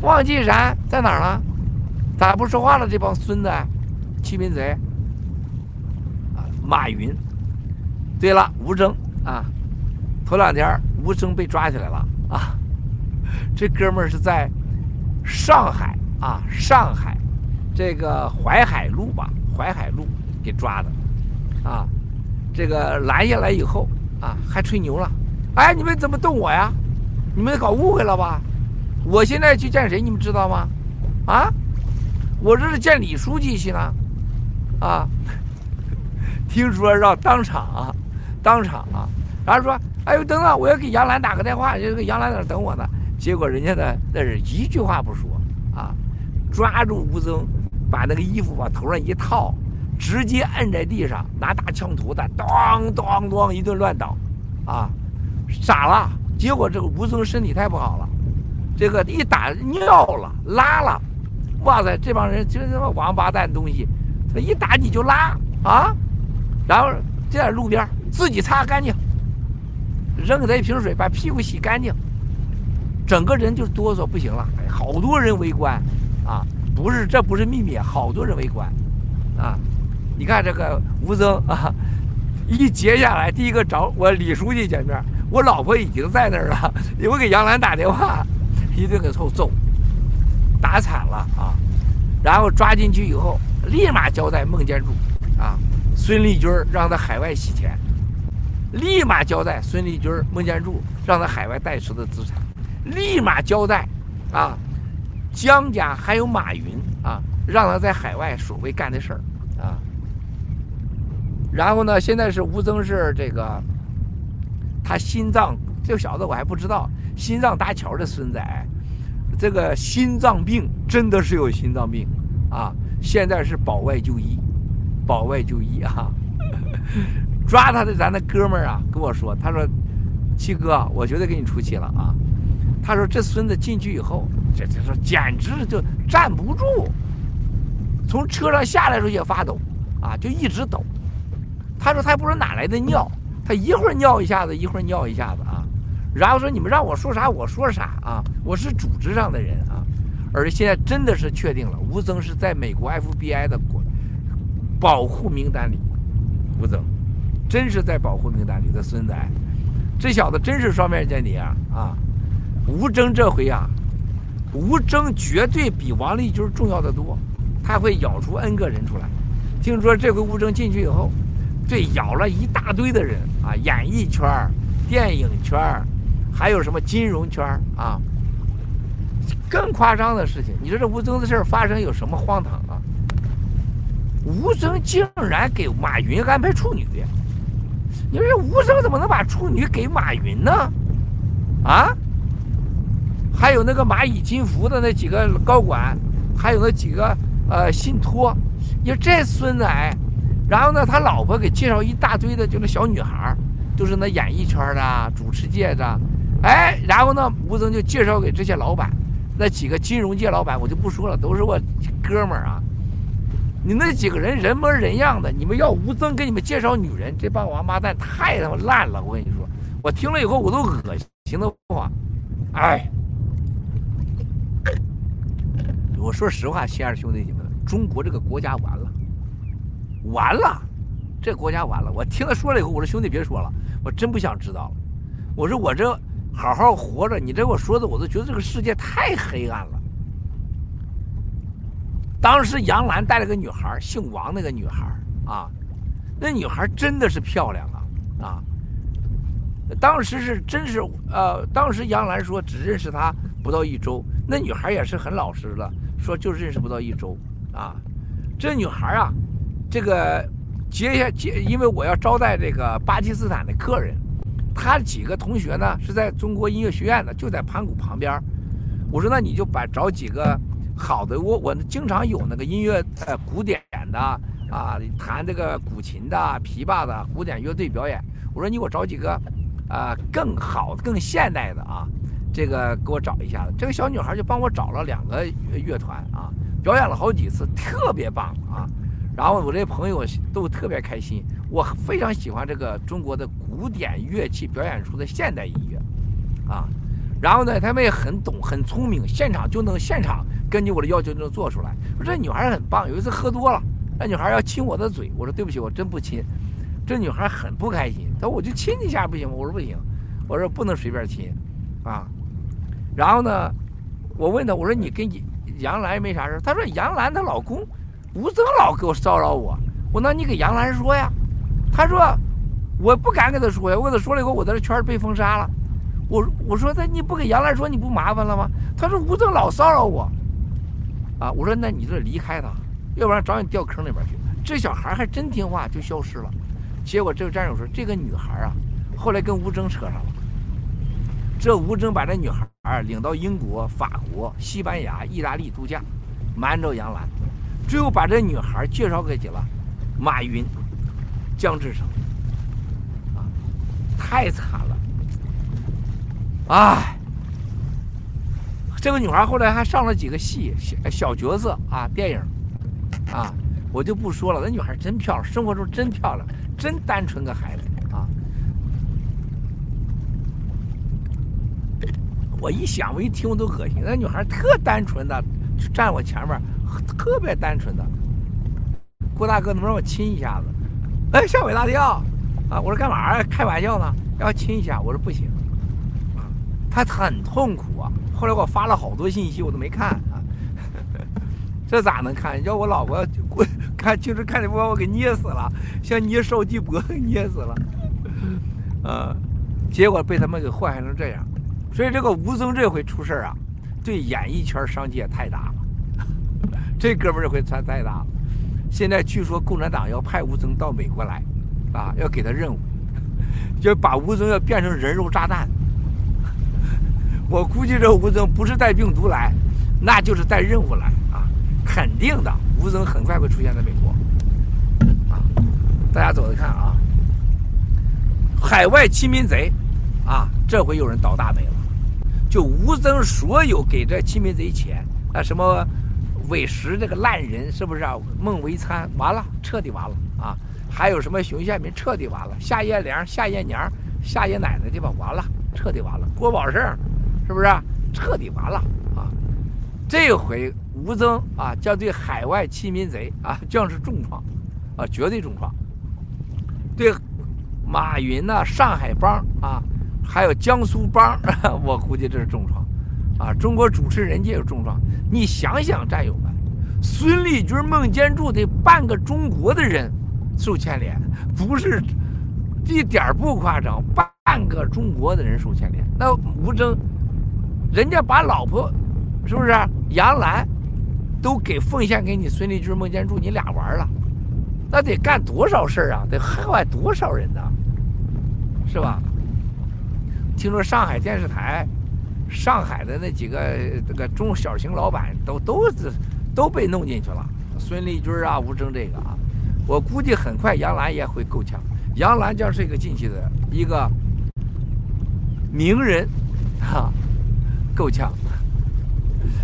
王岐山在哪儿呢？咋不说话了？这帮孙子，欺民贼！啊，马云。对了，吴征啊，头两天吴征被抓起来了啊。(laughs) 这哥们儿是在上海啊，上海这个淮海路吧，淮海路给抓的啊。这个拦下来以后啊，还吹牛了，哎，你们怎么动我呀？你们搞误会了吧？我现在去见谁，你们知道吗？啊，我这是见李书记去呢，啊，(laughs) 听说让当场啊，当场啊，然后说，哎呦，等等，我要给杨澜打个电话，就个杨澜在那等我呢。结果人家呢，那是一句话不说啊，抓住吴增，把那个衣服往头上一套。直接摁在地上，拿大枪头子，咚咚咚一顿乱倒，啊，傻了。结果这个吴增身体太不好了，这个一打尿了，拉了，哇塞，这帮人就是他妈王八蛋东西，他一打你就拉啊，然后就在路边自己擦干净，扔给他一瓶水，把屁股洗干净，整个人就哆嗦不行了。好多人围观，啊，不是这不是秘密，好多人围观，啊。你看这个吴增啊，(laughs) 一接下来，第一个找我李书记见面，我老婆已经在那儿了，(laughs) 我给杨澜打电话，一顿给揍揍，打惨了啊！然后抓进去以后，立马交代孟建柱啊，孙立军让他海外洗钱，立马交代孙立军、孟建柱让他海外代持的资产，立马交代啊，江家还有马云啊，让他在海外所谓干的事儿啊。然后呢？现在是吴增是这个，他心脏这小子我还不知道，心脏搭桥的孙子，这个心脏病真的是有心脏病啊！现在是保外就医，保外就医啊！(laughs) 抓他的咱的哥们儿啊跟我说，他说：“七哥，我绝对给你出气了啊！”他说：“这孙子进去以后，这这说简直就站不住，从车上下来时候也发抖啊，就一直抖。”他说：“他也不知道哪来的尿，他一会儿尿一下子，一会儿尿一下子啊。然后说你们让我说啥我说啥啊，我是组织上的人啊。而现在真的是确定了，吴增是在美国 FBI 的国保护名单里。吴增真是在保护名单里的孙子，这小子真是双面间谍啊啊！吴征这回啊，吴征绝对比王立军重要的多，他会咬出 N 个人出来。听说这回吴征进去以后。”对，咬了一大堆的人啊，演艺圈电影圈还有什么金融圈啊？更夸张的事情，你说这吴征的事儿发生有什么荒唐啊？吴征竟然给马云安排处女，你说这吴征怎么能把处女给马云呢？啊？还有那个蚂蚁金服的那几个高管，还有那几个呃信托，你说这孙子哎，然后呢，他老婆给介绍一大堆的，就那小女孩就是那演艺圈的、主持界的，哎，然后呢，吴征就介绍给这些老板，那几个金融界老板我就不说了，都是我哥们儿啊。你那几个人人模人样的，你们要吴增给你们介绍女人，这帮王八蛋太他妈烂了！我跟你说，我听了以后我都恶心的慌。哎，我说实话，亲爱的兄弟姐妹们，中国这个国家完了，完了，这国家完了。我听他说了以后，我说兄弟别说了，我真不想知道了。我说我这好好活着，你这我说的我都觉得这个世界太黑暗了。当时杨澜带了个女孩，姓王那个女孩啊，那女孩真的是漂亮啊啊！当时是真是呃，当时杨澜说只认识她不到一周，那女孩也是很老实的，说就认识不到一周啊。这女孩啊，这个接下接，因为我要招待这个巴基斯坦的客人，她几个同学呢是在中国音乐学院的，就在盘古旁边。我说那你就把找几个。好的，我我经常有那个音乐，呃，古典的啊，弹这个古琴的、琵琶的古典乐队表演。我说你给我找几个，啊，更好、更现代的啊，这个给我找一下子。这个小女孩就帮我找了两个乐团啊，表演了好几次，特别棒啊。然后我这朋友都特别开心，我非常喜欢这个中国的古典乐器表演出的现代音乐，啊。然后呢，他们也很懂，很聪明，现场就能现场。根据我的要求就能做出来。说这女孩很棒。有一次喝多了，那女孩要亲我的嘴，我说对不起，我真不亲。这女孩很不开心，她说我就亲你一下不行吗？我说不行，我说不能随便亲，啊。然后呢，我问她，我说你跟你杨澜没啥事？她说杨澜她老公吴增老给我骚扰我。我那你给杨澜说呀。他说我不敢跟他说呀，我跟他说了以后，我在这圈被封杀了。我我说那你不给杨澜说，你不麻烦了吗？他说吴增老骚扰我。啊！我说那你就离开他，要不然找你掉坑里边去。这小孩还真听话，就消失了。结果这个战友说，这个女孩啊，后来跟吴征扯上了。这吴征把这女孩领到英国、法国、西班牙、意大利度假，瞒着杨澜，最后把这女孩介绍给了马云、江志成。啊，太惨了！哎。这个女孩后来还上了几个戏，小小角色啊，电影，啊，我就不说了。那女孩真漂亮，生活中真漂亮，真单纯个孩子啊！我一想，我一听我都恶心。那女孩特单纯的，就站我前面，特别单纯的。郭大哥，能不能让我亲一下子？哎，吓我一大跳！啊，我说干嘛呀？开玩笑呢？要亲一下？我说不行。啊，他很痛苦啊。后来我发了好多信息，我都没看啊，(laughs) 这咋能看？要我老婆过 (laughs) 看，就是看你不把我给捏死了，像捏烧鸡脖捏死了，啊，结果被他们给祸害成这样，所以这个吴增这回出事啊，对演艺圈商机太大，这哥们儿这回算太大了。现在据说共产党要派吴增到美国来，啊，要给他任务，(laughs) 就把吴增要变成人肉炸弹。我估计这吴增不是带病毒来，那就是带任务来啊！肯定的，吴增很快会出现在美国。啊，大家走着看啊！海外亲民贼，啊，这回有人倒大霉了。就吴增所有给这亲民贼钱啊，什么韦石这个烂人是不是啊？孟维参完了，彻底完了啊！还有什么熊宪民彻底完了，夏叶良、夏叶娘、夏爷奶奶地方完了，彻底完了。郭宝胜。是不是彻底完了啊？这回吴增啊将对海外欺民贼啊将是重创，啊绝对重创。对马云呢上海帮啊，还有江苏帮，我估计这是重创，啊中国主持人界有重创。你想想，战友们，孙立军、孟建柱得半个中国的人受牵连，不是一点不夸张，半个中国的人受牵连。那吴征，人家把老婆，是不是杨澜，都给奉献给你孙立军、孟建柱，你俩玩了，那得干多少事儿啊？得害多少人呢？是吧？听说上海电视台，上海的那几个这个中小型老板都都是都被弄进去了。孙立军啊，吴征这个啊，我估计很快杨澜也会够呛。杨澜将是一个进去的一个名人，哈，够呛。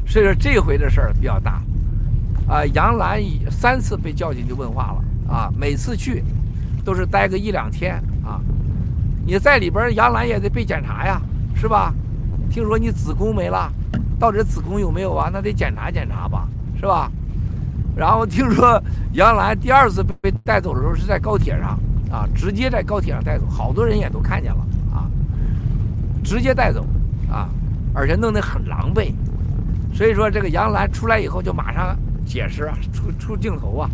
所以说这回的事儿比较大，啊，杨澜三次被叫进去问话了，啊，每次去都是待个一两天，啊，你在里边，杨澜也得被检查呀，是吧？听说你子宫没了，到底子宫有没有啊？那得检查检查吧，是吧？然后听说杨澜第二次被带走的时候是在高铁上。啊，直接在高铁上带走，好多人也都看见了啊，直接带走，啊，而且弄得很狼狈，所以说这个杨澜出来以后就马上解释啊，出出镜头啊，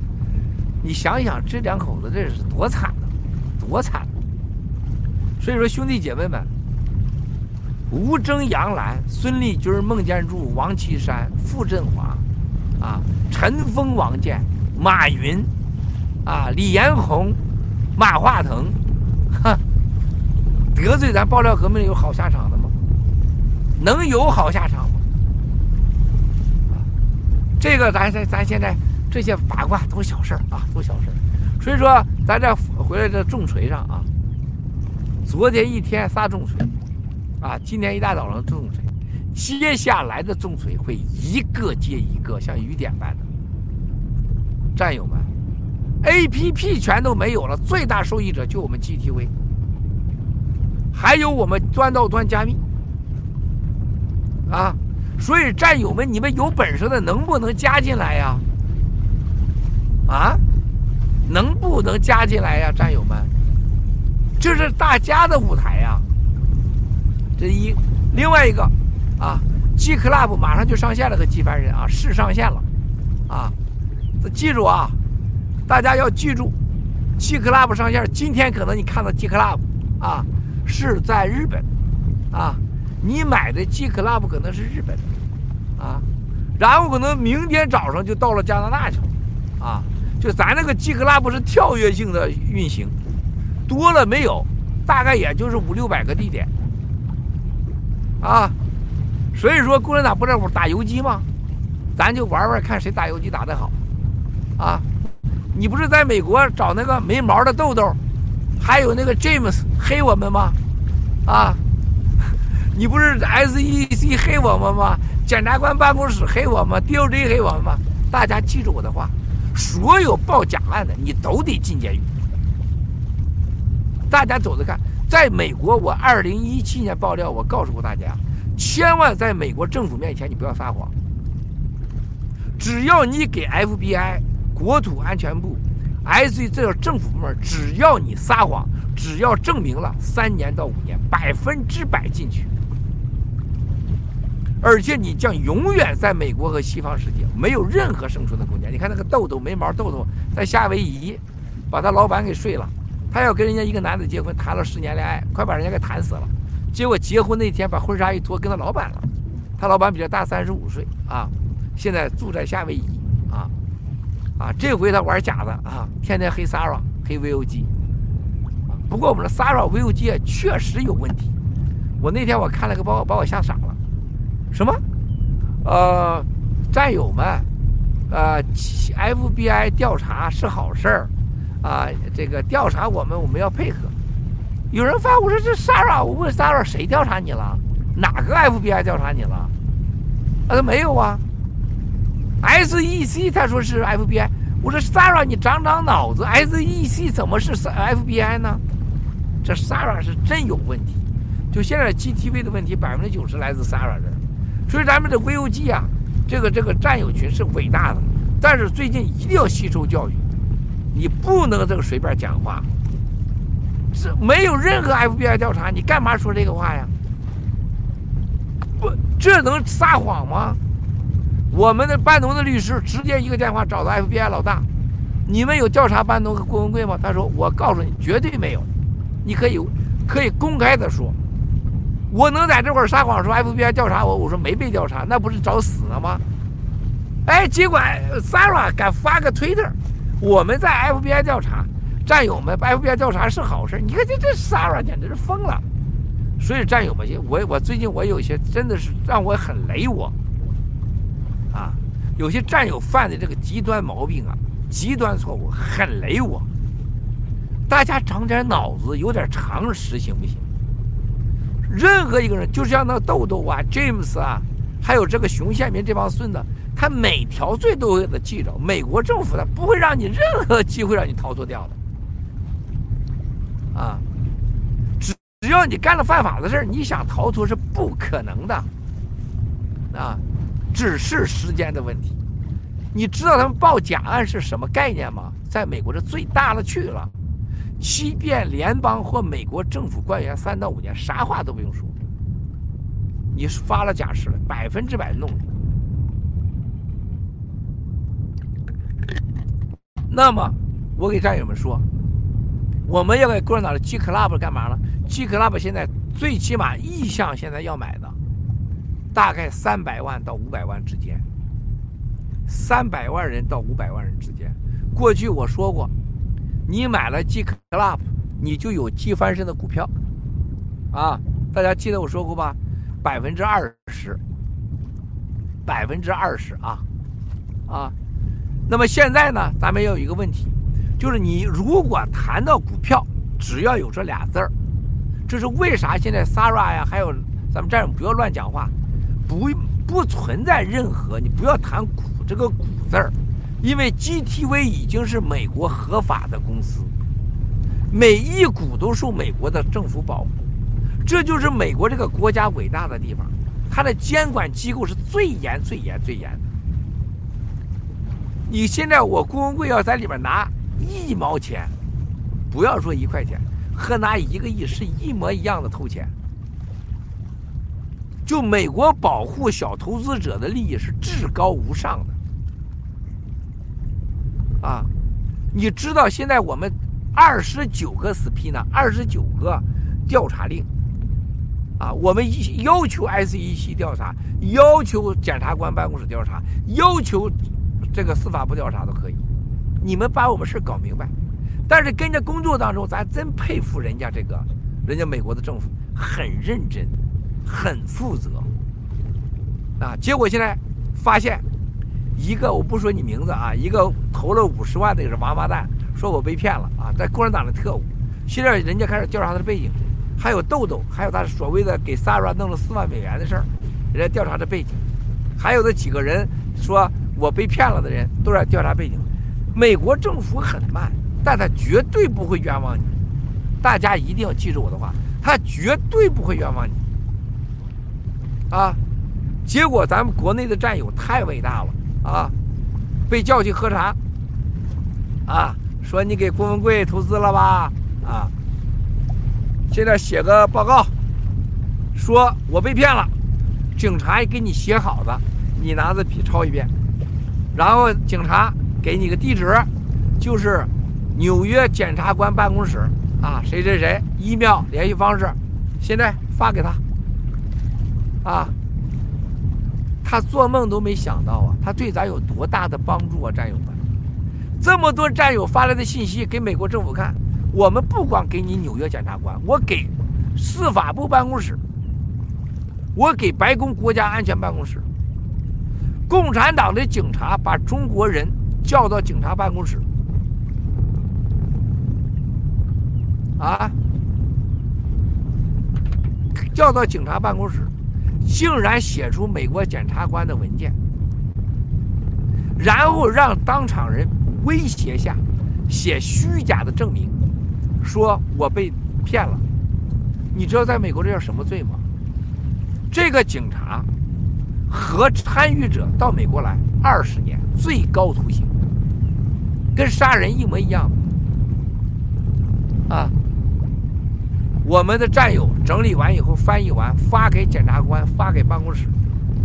你想想这两口子这是多惨呢，多惨！所以说兄弟姐妹们，吴征、杨澜、孙立军、孟建柱、王岐山、傅振华，啊，陈峰、王健、马云，啊，李彦宏。马化腾，哼，得罪咱爆料革命有好下场的吗？能有好下场吗？啊这个咱咱咱现在这些八卦都小事啊，都小事所以说，咱这回来这重锤上啊，昨天一天仨重锤，啊，今天一大早上重锤，接下来的重锤会一个接一个，像雨点般的，战友们。A P P 全都没有了，最大受益者就我们 G T V，还有我们端到端加密，啊，所以战友们，你们有本事的能不能加进来呀？啊，能不能加进来呀，战友们？这是大家的舞台呀。这一，另外一个，啊，G Club 马上就上线了，和纪凡人啊，是上线了，啊，记住啊。大家要记住，G Club 上线，今天可能你看到 G Club，啊，是在日本，啊，你买的 G Club 可能是日本，啊，然后可能明天早上就到了加拿大去了，啊，就咱那个 G Club 是跳跃性的运行，多了没有，大概也就是五六百个地点，啊，所以说共产党不在乎打游击吗？咱就玩玩看谁打游击打得好，啊。你不是在美国找那个没毛的豆豆，还有那个 James 黑我们吗？啊，(laughs) 你不是 SEC 黑我们吗？检察官办公室黑我们，DOJ 黑我们吗？大家记住我的话，所有报假案的你都得进监狱。大家走着看，在美国，我二零一七年爆料，我告诉过大家，千万在美国政府面前你不要撒谎，只要你给 FBI。国土安全部，S 这个政府部门，只要你撒谎，只要证明了三年到五年，百分之百进去，而且你将永远在美国和西方世界没有任何生存的空间。你看那个豆豆没毛豆豆在夏威夷，把他老板给睡了，他要跟人家一个男的结婚，谈了十年恋爱，快把人家给谈死了。结果结婚那天把婚纱一脱，跟他老板了，他老板比他大三十五岁啊，现在住在夏威夷。啊啊，这回他玩假的啊，天天黑 Sara，黑 VOG。不过我们的 Sara VOG 确实有问题。我那天我看了个报告，把我吓傻了。什么？呃，战友们，呃，FBI 调查是好事儿啊。这个调查我们，我们要配合。有人发我说这 Sara，我问 Sara 谁调查你了？哪个 FBI 调查你了？他说没有啊。SEC 他说是 FBI，我说 Sarah 你长长脑子，SEC 怎么是 FBI 呢？这 Sarah 是真有问题。就现在 GTV 的问题，百分之九十来自 Sarah 这。所以咱们的 VOG 啊，这个这个战友群是伟大的，但是最近一定要吸收教育，你不能这个随便讲话。是没有任何 FBI 调查，你干嘛说这个话呀？不，这能撒谎吗？我们的班农的律师直接一个电话找到 FBI 老大，你们有调查班农和郭文贵吗？他说：“我告诉你，绝对没有。你可以可以公开的说，我能在这块撒谎说 FBI 调查我？我说没被调查，那不是找死呢吗？哎，尽管 Sarah 敢发个推特，我们在 FBI 调查，战友们，FBI 调查是好事。你看这这 Sarah 简直是疯了。所以战友们，我我最近我有些真的是让我很雷我，啊，有些战友犯的这个极端毛病啊，极端错误很雷我。大家长点脑子，有点常识行不行？任何一个人，就像那豆豆啊、James 啊，还有这个熊宪民这帮孙子，他每条罪都会给他记着。美国政府他不会让你任何机会让你逃脱掉的，啊。只只要你干了犯法的事，你想逃脱是不可能的，啊，只是时间的问题。你知道他们报假案是什么概念吗？在美国是最大的去了，欺骗联邦或美国政府官员三到五年，啥话都不用说。你发了假誓了，百分之百弄你。那么，我给战友们说。我们要给共产党的 G Club 干嘛呢？G Club 现在最起码意向现在要买的，大概三百万到五百万之间，三百万人到五百万人之间。过去我说过，你买了 G Club，你就有 G 翻身的股票，啊，大家记得我说过吧？百分之二十，百分之二十啊，啊，那么现在呢，咱们要有一个问题。就是你如果谈到股票，只要有这俩字儿，这是为啥？现在 Sara 呀，还有咱们战友不要乱讲话，不不存在任何你不要谈股这个股字儿，因为 GTV 已经是美国合法的公司，每一股都受美国的政府保护，这就是美国这个国家伟大的地方，它的监管机构是最严、最严、最严的。你现在我郭文贵要在里面拿。一毛钱，不要说一块钱，和拿一个亿是一模一样的偷钱。就美国保护小投资者的利益是至高无上的，啊，你知道现在我们二十九个 SP 呢，二十九个调查令，啊，我们要求 SEC 调查，要求检察官办公室调查，要求这个司法部调查都可以。你们把我们事搞明白，但是跟着工作当中，咱真佩服人家这个，人家美国的政府很认真，很负责，啊！结果现在发现一个，我不说你名字啊，一个投了五十万的也是王八蛋，说我被骗了啊，在共产党的特务，现在人家开始调查他的背景，还有豆豆，还有他所谓的给 Sara 弄了四万美元的事儿，人家调查的背景，还有那几个人说我被骗了的人，都在调查背景。美国政府很慢，但他绝对不会冤枉你。大家一定要记住我的话，他绝对不会冤枉你。啊！结果咱们国内的战友太伟大了啊！被叫去喝茶，啊，说你给郭文贵投资了吧？啊，现在写个报告，说我被骗了，警察也给你写好的，你拿着笔抄一遍，然后警察。给你个地址，就是纽约检察官办公室啊，谁谁谁，email 联系方式，现在发给他。啊，他做梦都没想到啊，他对咱有多大的帮助啊，战友们！这么多战友发来的信息给美国政府看，我们不光给你纽约检察官，我给司法部办公室，我给白宫国家安全办公室，共产党的警察把中国人。叫到警察办公室，啊，叫到警察办公室，竟然写出美国检察官的文件，然后让当场人威胁下写虚假的证明，说我被骗了。你知道在美国这叫什么罪吗？这个警察和参与者到美国来二十年，最高徒刑。跟杀人一模一样，啊！我们的战友整理完以后，翻译完发给检察官，发给办公室，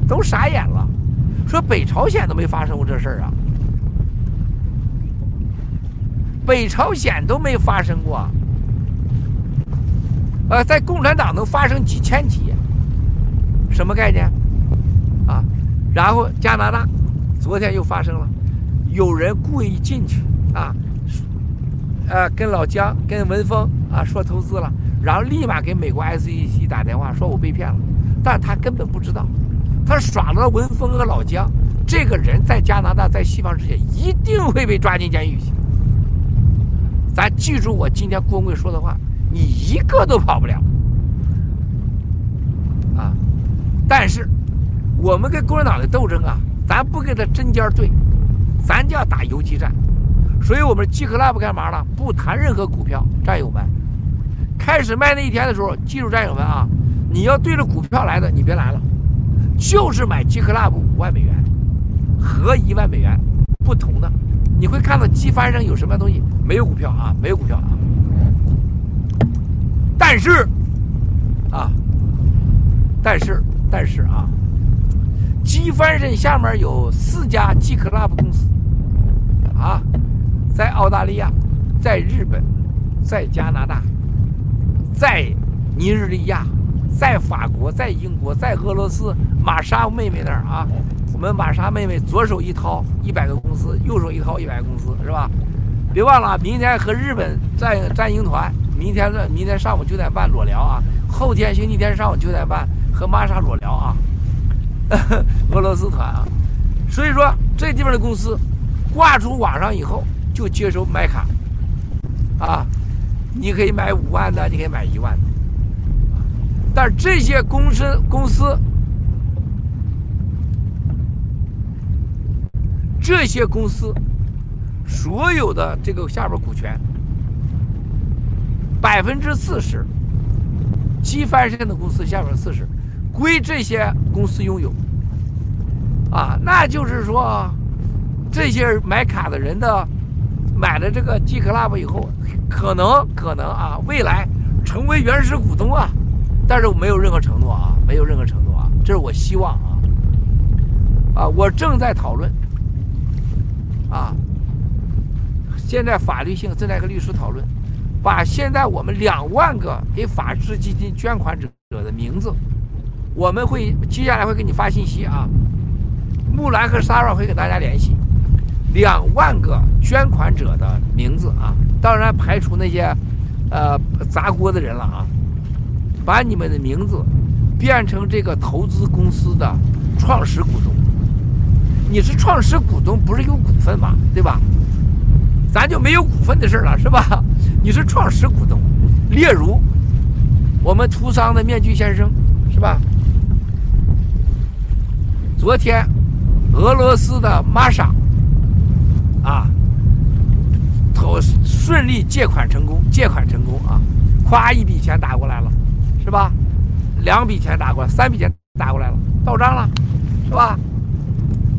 都傻眼了，说北朝鲜都没发生过这事儿啊！北朝鲜都没发生过，呃，在共产党能发生几千起，什么概念？然后加拿大昨天又发生了，有人故意进去啊，呃，跟老姜、跟文峰啊说投资了，然后立马给美国 SEC 打电话说我被骗了，但他根本不知道，他耍了文峰和老姜，这个人在加拿大在西方世界一定会被抓进监狱去。咱记住我今天郭贵说的话，你一个都跑不了。啊，但是我们跟共产党的斗争啊，咱不跟他针尖对，咱就要打游击战。所以我们 G Club 干嘛呢？不谈任何股票，战友们。开始卖那一天的时候，记住战友们啊，你要对着股票来的，你别来了，就是买 G Club 五万美元和一万美元不同的，你会看到机翻上有什么东西？没有股票啊，没有股票啊。但是啊。但是，但是啊，基翻身下面有四家 G Club 公司啊，在澳大利亚，在日本，在加拿大，在尼日利亚，在法国，在英国，在俄罗斯，玛莎妹妹那儿啊，我们玛莎妹妹左手一掏一百个公司，右手一掏一百个公司，是吧？别忘了，明天和日本战战鹰团，明天的明天上午九点半裸聊啊，后天星期天上午九点半。和玛莎裸聊啊，(laughs) 俄罗斯团啊，所以说这地方的公司挂出网上以后就接受买卡啊，你可以买五万的，你可以买一万的，但这些公司公司这些公司所有的这个下边股权百分之四十，基翻身的公司下边四十。归这些公司拥有，啊，那就是说，这些买卡的人的买了这个 G Club 以后，可能可能啊，未来成为原始股东啊，但是我没有任何承诺啊，没有任何承诺啊，这是我希望啊，啊，我正在讨论，啊，现在法律性正在和律师讨论，把现在我们两万个给法治基金捐款者的名字。我们会接下来会给你发信息啊，木兰和 Sara 会跟大家联系，两万个捐款者的名字啊，当然排除那些呃砸锅的人了啊，把你们的名字变成这个投资公司的创始股东。你是创始股东，不是有股份吗？对吧？咱就没有股份的事了，是吧？你是创始股东，例如我们图桑的面具先生，是吧？昨天，俄罗斯的玛莎啊，投顺利借款成功，借款成功啊，咵一笔钱打过来了，是吧？两笔钱打过来，三笔钱打过来了，到账了，是吧？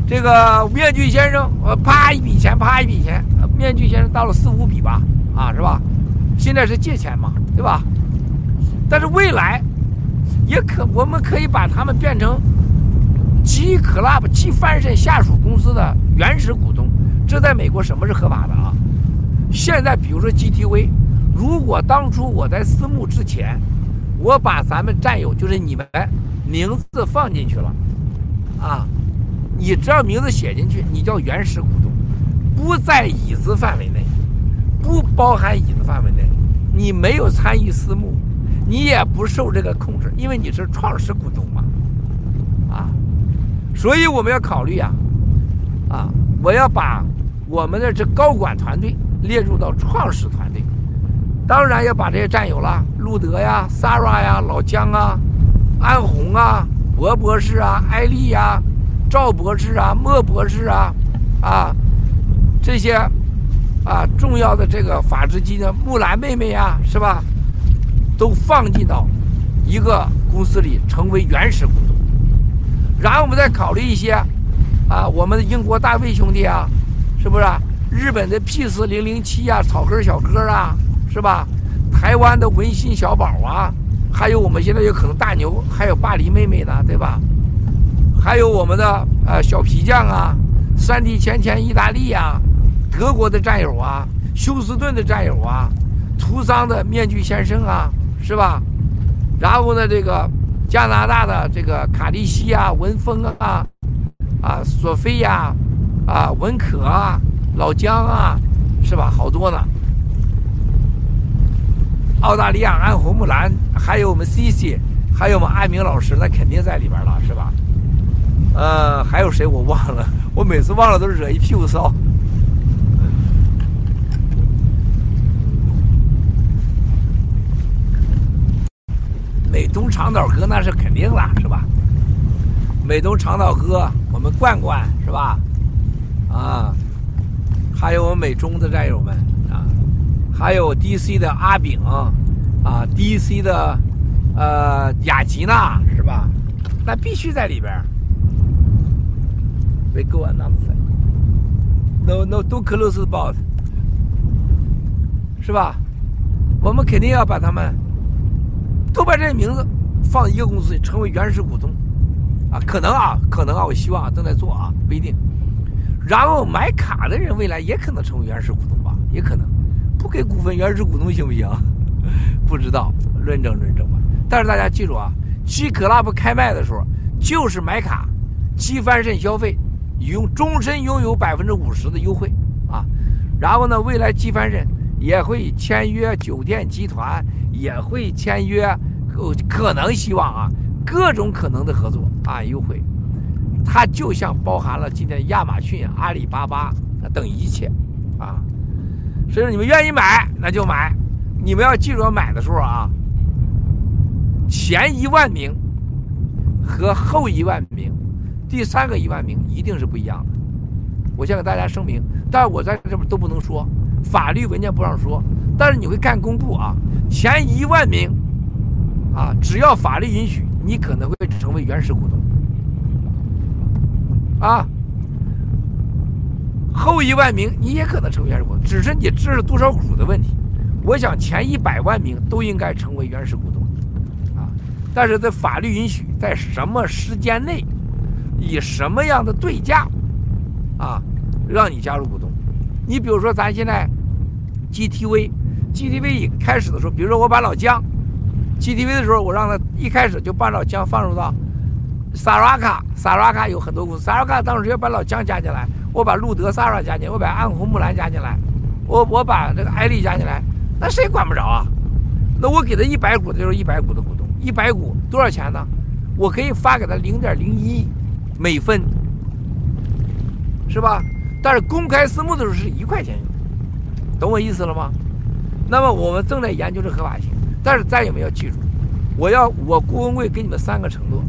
这个面具先生，呃，啪一笔钱，啪一笔钱，面具先生到了四五笔吧，啊，是吧？现在是借钱嘛，对吧？但是未来也可，我们可以把他们变成。G Club G 翻身下属公司的原始股东，这在美国什么是合法的啊？现在比如说 GTV，如果当初我在私募之前，我把咱们战友就是你们名字放进去了，啊，你只要名字写进去，你叫原始股东，不在椅子范围内，不包含椅子范围内，你没有参与私募，你也不受这个控制，因为你是创始股东嘛。啊所以我们要考虑啊，啊，我要把我们的这高管团队列入到创始团队，当然要把这些战友了，路德呀、Sara 呀、老姜啊、安红啊、博博士啊、艾丽呀、赵博士啊、莫博士啊，啊，这些啊重要的这个法制基金木兰妹妹呀，是吧？都放进到一个公司里，成为原始股东。然后我们再考虑一些，啊，我们的英国大卫兄弟啊，是不是？日本的 P 四零零七啊，草根小哥啊，是吧？台湾的文心小宝啊，还有我们现在有可能大牛，还有巴黎妹妹呢，对吧？还有我们的呃小皮匠啊，三 D 钱钱意大利啊，德国的战友啊，休斯顿的战友啊，图桑的面具先生啊，是吧？然后呢，这个加拿大的这个卡利西啊、文峰啊、啊索菲亚、啊文可啊、老姜啊，是吧？好多呢。澳大利亚安红木兰，还有我们 C C，还有我们艾明老师，那肯定在里边了，是吧？呃，还有谁我忘了？我每次忘了都惹一屁股骚。美东长岛哥那是肯定了，是吧？美东长岛哥，我们罐罐是吧？啊，还有我们美中的战友们啊，还有 DC 的阿炳啊，DC 的呃雅吉娜是吧？那必须在里边。We go another side. No, no, don't close the boat. 是吧？我们肯定要把他们都把这名字放一个公司，成为原始股东啊！可能啊，可能啊，我希望正在做啊，不一定。然后买卡的人未来也可能成为原始股东吧？也可能。不给股份原始股东行不行？(laughs) 不知道，论证论证吧。但是大家记住啊，G Club 开卖的时候就是买卡，积翻身消费。拥终身拥有百分之五十的优惠啊，然后呢，未来积翻身也会签约酒店集团，也会签约，呃，可能希望啊，各种可能的合作啊，优惠，它就像包含了今天亚马逊、阿里巴巴等一切啊，所以说你们愿意买那就买，你们要记住要买的时候啊，前一万名和后一万名。第三个一万名一定是不一样的，我先给大家声明，但是我在这边都不能说，法律文件不让说，但是你会看公布啊，前一万名，啊，只要法律允许，你可能会成为原始股东，啊，后一万名你也可能成为原始股东，只是你支了多少股的问题。我想前一百万名都应该成为原始股东，啊，但是在法律允许，在什么时间内？以什么样的对价，啊，让你加入股东？你比如说，咱现在 GTV，GTV 一开始的时候，比如说我把老姜，GTV 的时候，我让他一开始就把老姜放入到 Saraka，Saraka 有很多公司，Saraka 当时要把老姜加进来，我把路德 Sara 加进来，我把暗红木兰加进来，我我把这个艾丽加进来，那谁管不着啊？那我给他一百股，就是一百股的股东，一百股多少钱呢？我可以发给他零点零一。每分是吧？但是公开私募的时候是一块钱，懂我意思了吗？那么我们正在研究这合法性，但是咱也们要记住，我要我郭文贵给你们三个承诺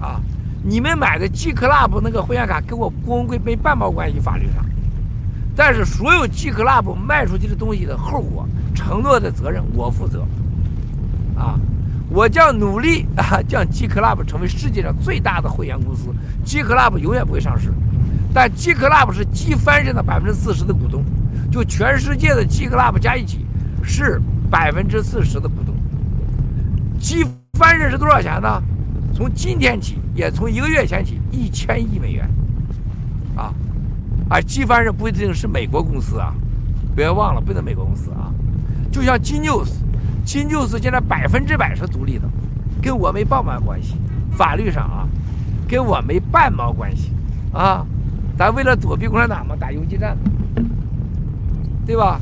啊！你们买的 G Club 那个会员卡跟我郭文贵没半毛关系，法律上。但是所有 G Club 卖出去的东西的后果、承诺的责任，我负责啊！我将努力啊，将 G Club 成为世界上最大的会员公司。G Club 永远不会上市，但 G Club 是 G 翻身的百分之四十的股东，就全世界的 G Club 加一起是百分之四十的股东。G 翻身是多少钱呢？从今天起，也从一个月前起，一千亿美元。啊，而 G 翻身不一定是美国公司啊，别忘了，不能美国公司啊，就像 G News。金就是现在百分之百是独立的，跟我没半毛关系。法律上啊，跟我没半毛关系啊。咱为了躲避共产党嘛，打游击战，对吧？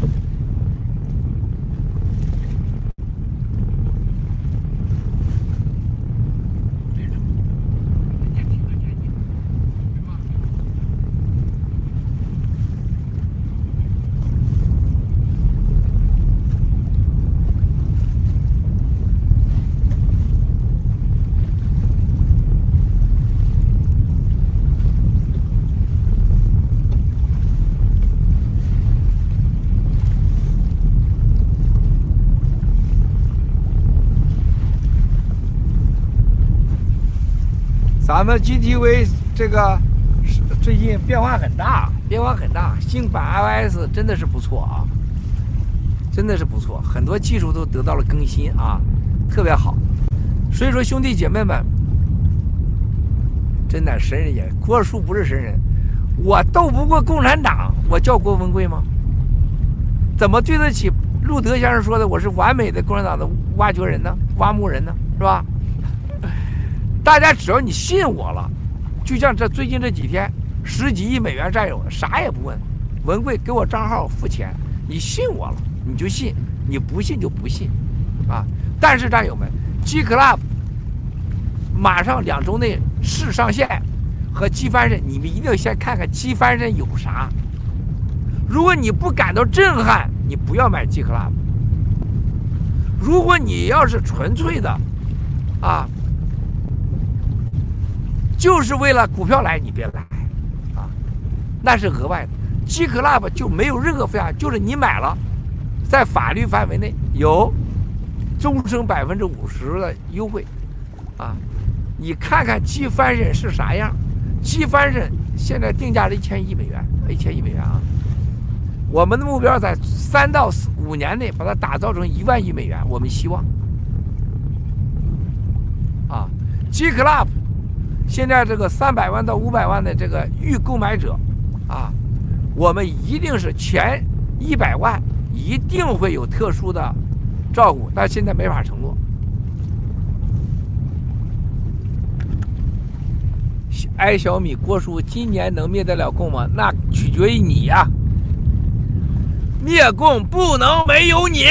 咱们 GTV 这个最近变化很大，变化很大。新版 iOS 真的是不错啊，真的是不错，很多技术都得到了更新啊，特别好。所以说，兄弟姐妹们，真的神人也，郭叔不是神人，我斗不过共产党，我叫郭文贵吗？怎么对得起路德先生说的我是完美的共产党的挖掘人呢？挖墓人呢？是吧？大家只要你信我了，就像这最近这几天十几亿美元战友啥也不问，文贵给我账号付钱，你信我了你就信，你不信就不信，啊！但是战友们，G Club 马上两周内试上线和机翻身，你们一定要先看看机翻身有啥。如果你不感到震撼，你不要买 G Club。如果你要是纯粹的，啊，就是为了股票来，你别来，啊，那是额外的。G Club 就没有任何费用，就是你买了，在法律范围内有终身百分之五十的优惠，啊，你看看 G 翻身是啥样？G 翻身现在定价是一千亿美元，一千亿美元啊。我们的目标在三到四五年内把它打造成一万亿美元，我们希望。啊，G Club，现在这个三百万到五百万的这个预购买者，啊，我们一定是前一百万一定会有特殊的照顾，但现在没法承诺。爱小米郭叔今年能灭得了供吗？那取决于你呀。灭共不能没有你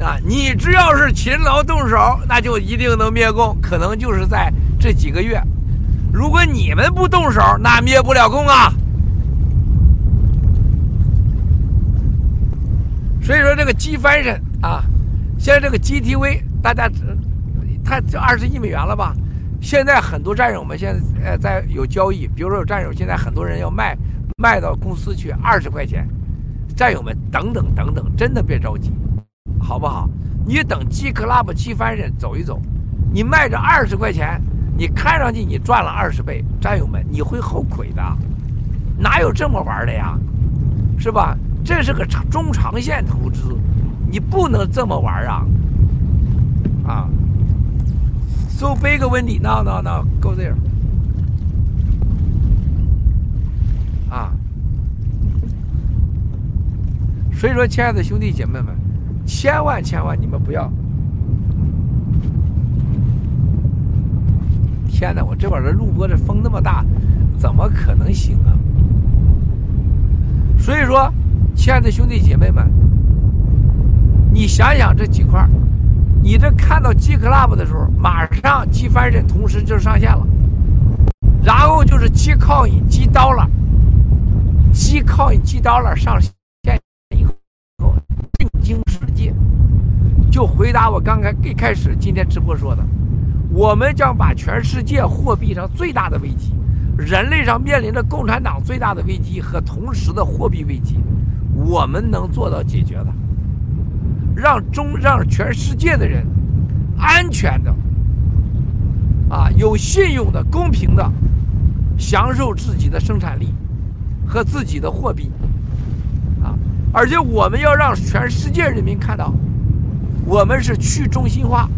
啊！你只要是勤劳动手，那就一定能灭共。可能就是在这几个月，如果你们不动手，那灭不了工啊。所以说，这个机翻身啊，现在这个 GTV，大家它就二十亿美元了吧？现在很多战友们现在呃在有交易，比如说有战友现在很多人要卖卖到公司去二十块钱。战友们，等等等等，真的别着急，好不好？你等 G Club 七翻身走一走，你卖着二十块钱，你看上去你赚了二十倍，战友们，你会后悔的，哪有这么玩的呀？是吧？这是个长中长线投资，你不能这么玩啊！啊！So big Wendy, no no no, go there. 啊！所以说，亲爱的兄弟姐妹们，千万千万你们不要！天哪，我这会儿这录播这风那么大，怎么可能行啊？所以说，亲爱的兄弟姐妹们，你想想这几块你这看到 G Club 的时候，马上 G 翻身同时就上线了，然后就是 G Coin、G Dollar、G Coin、G Dollar 上线。惊世界！就回答我刚才一开始今天直播说的，我们将把全世界货币上最大的危机，人类上面临着共产党最大的危机和同时的货币危机，我们能做到解决的，让中让全世界的人安全的，啊，有信用的、公平的享受自己的生产力和自己的货币。啊而且我们要让全世界人民看到，我们是去中心化，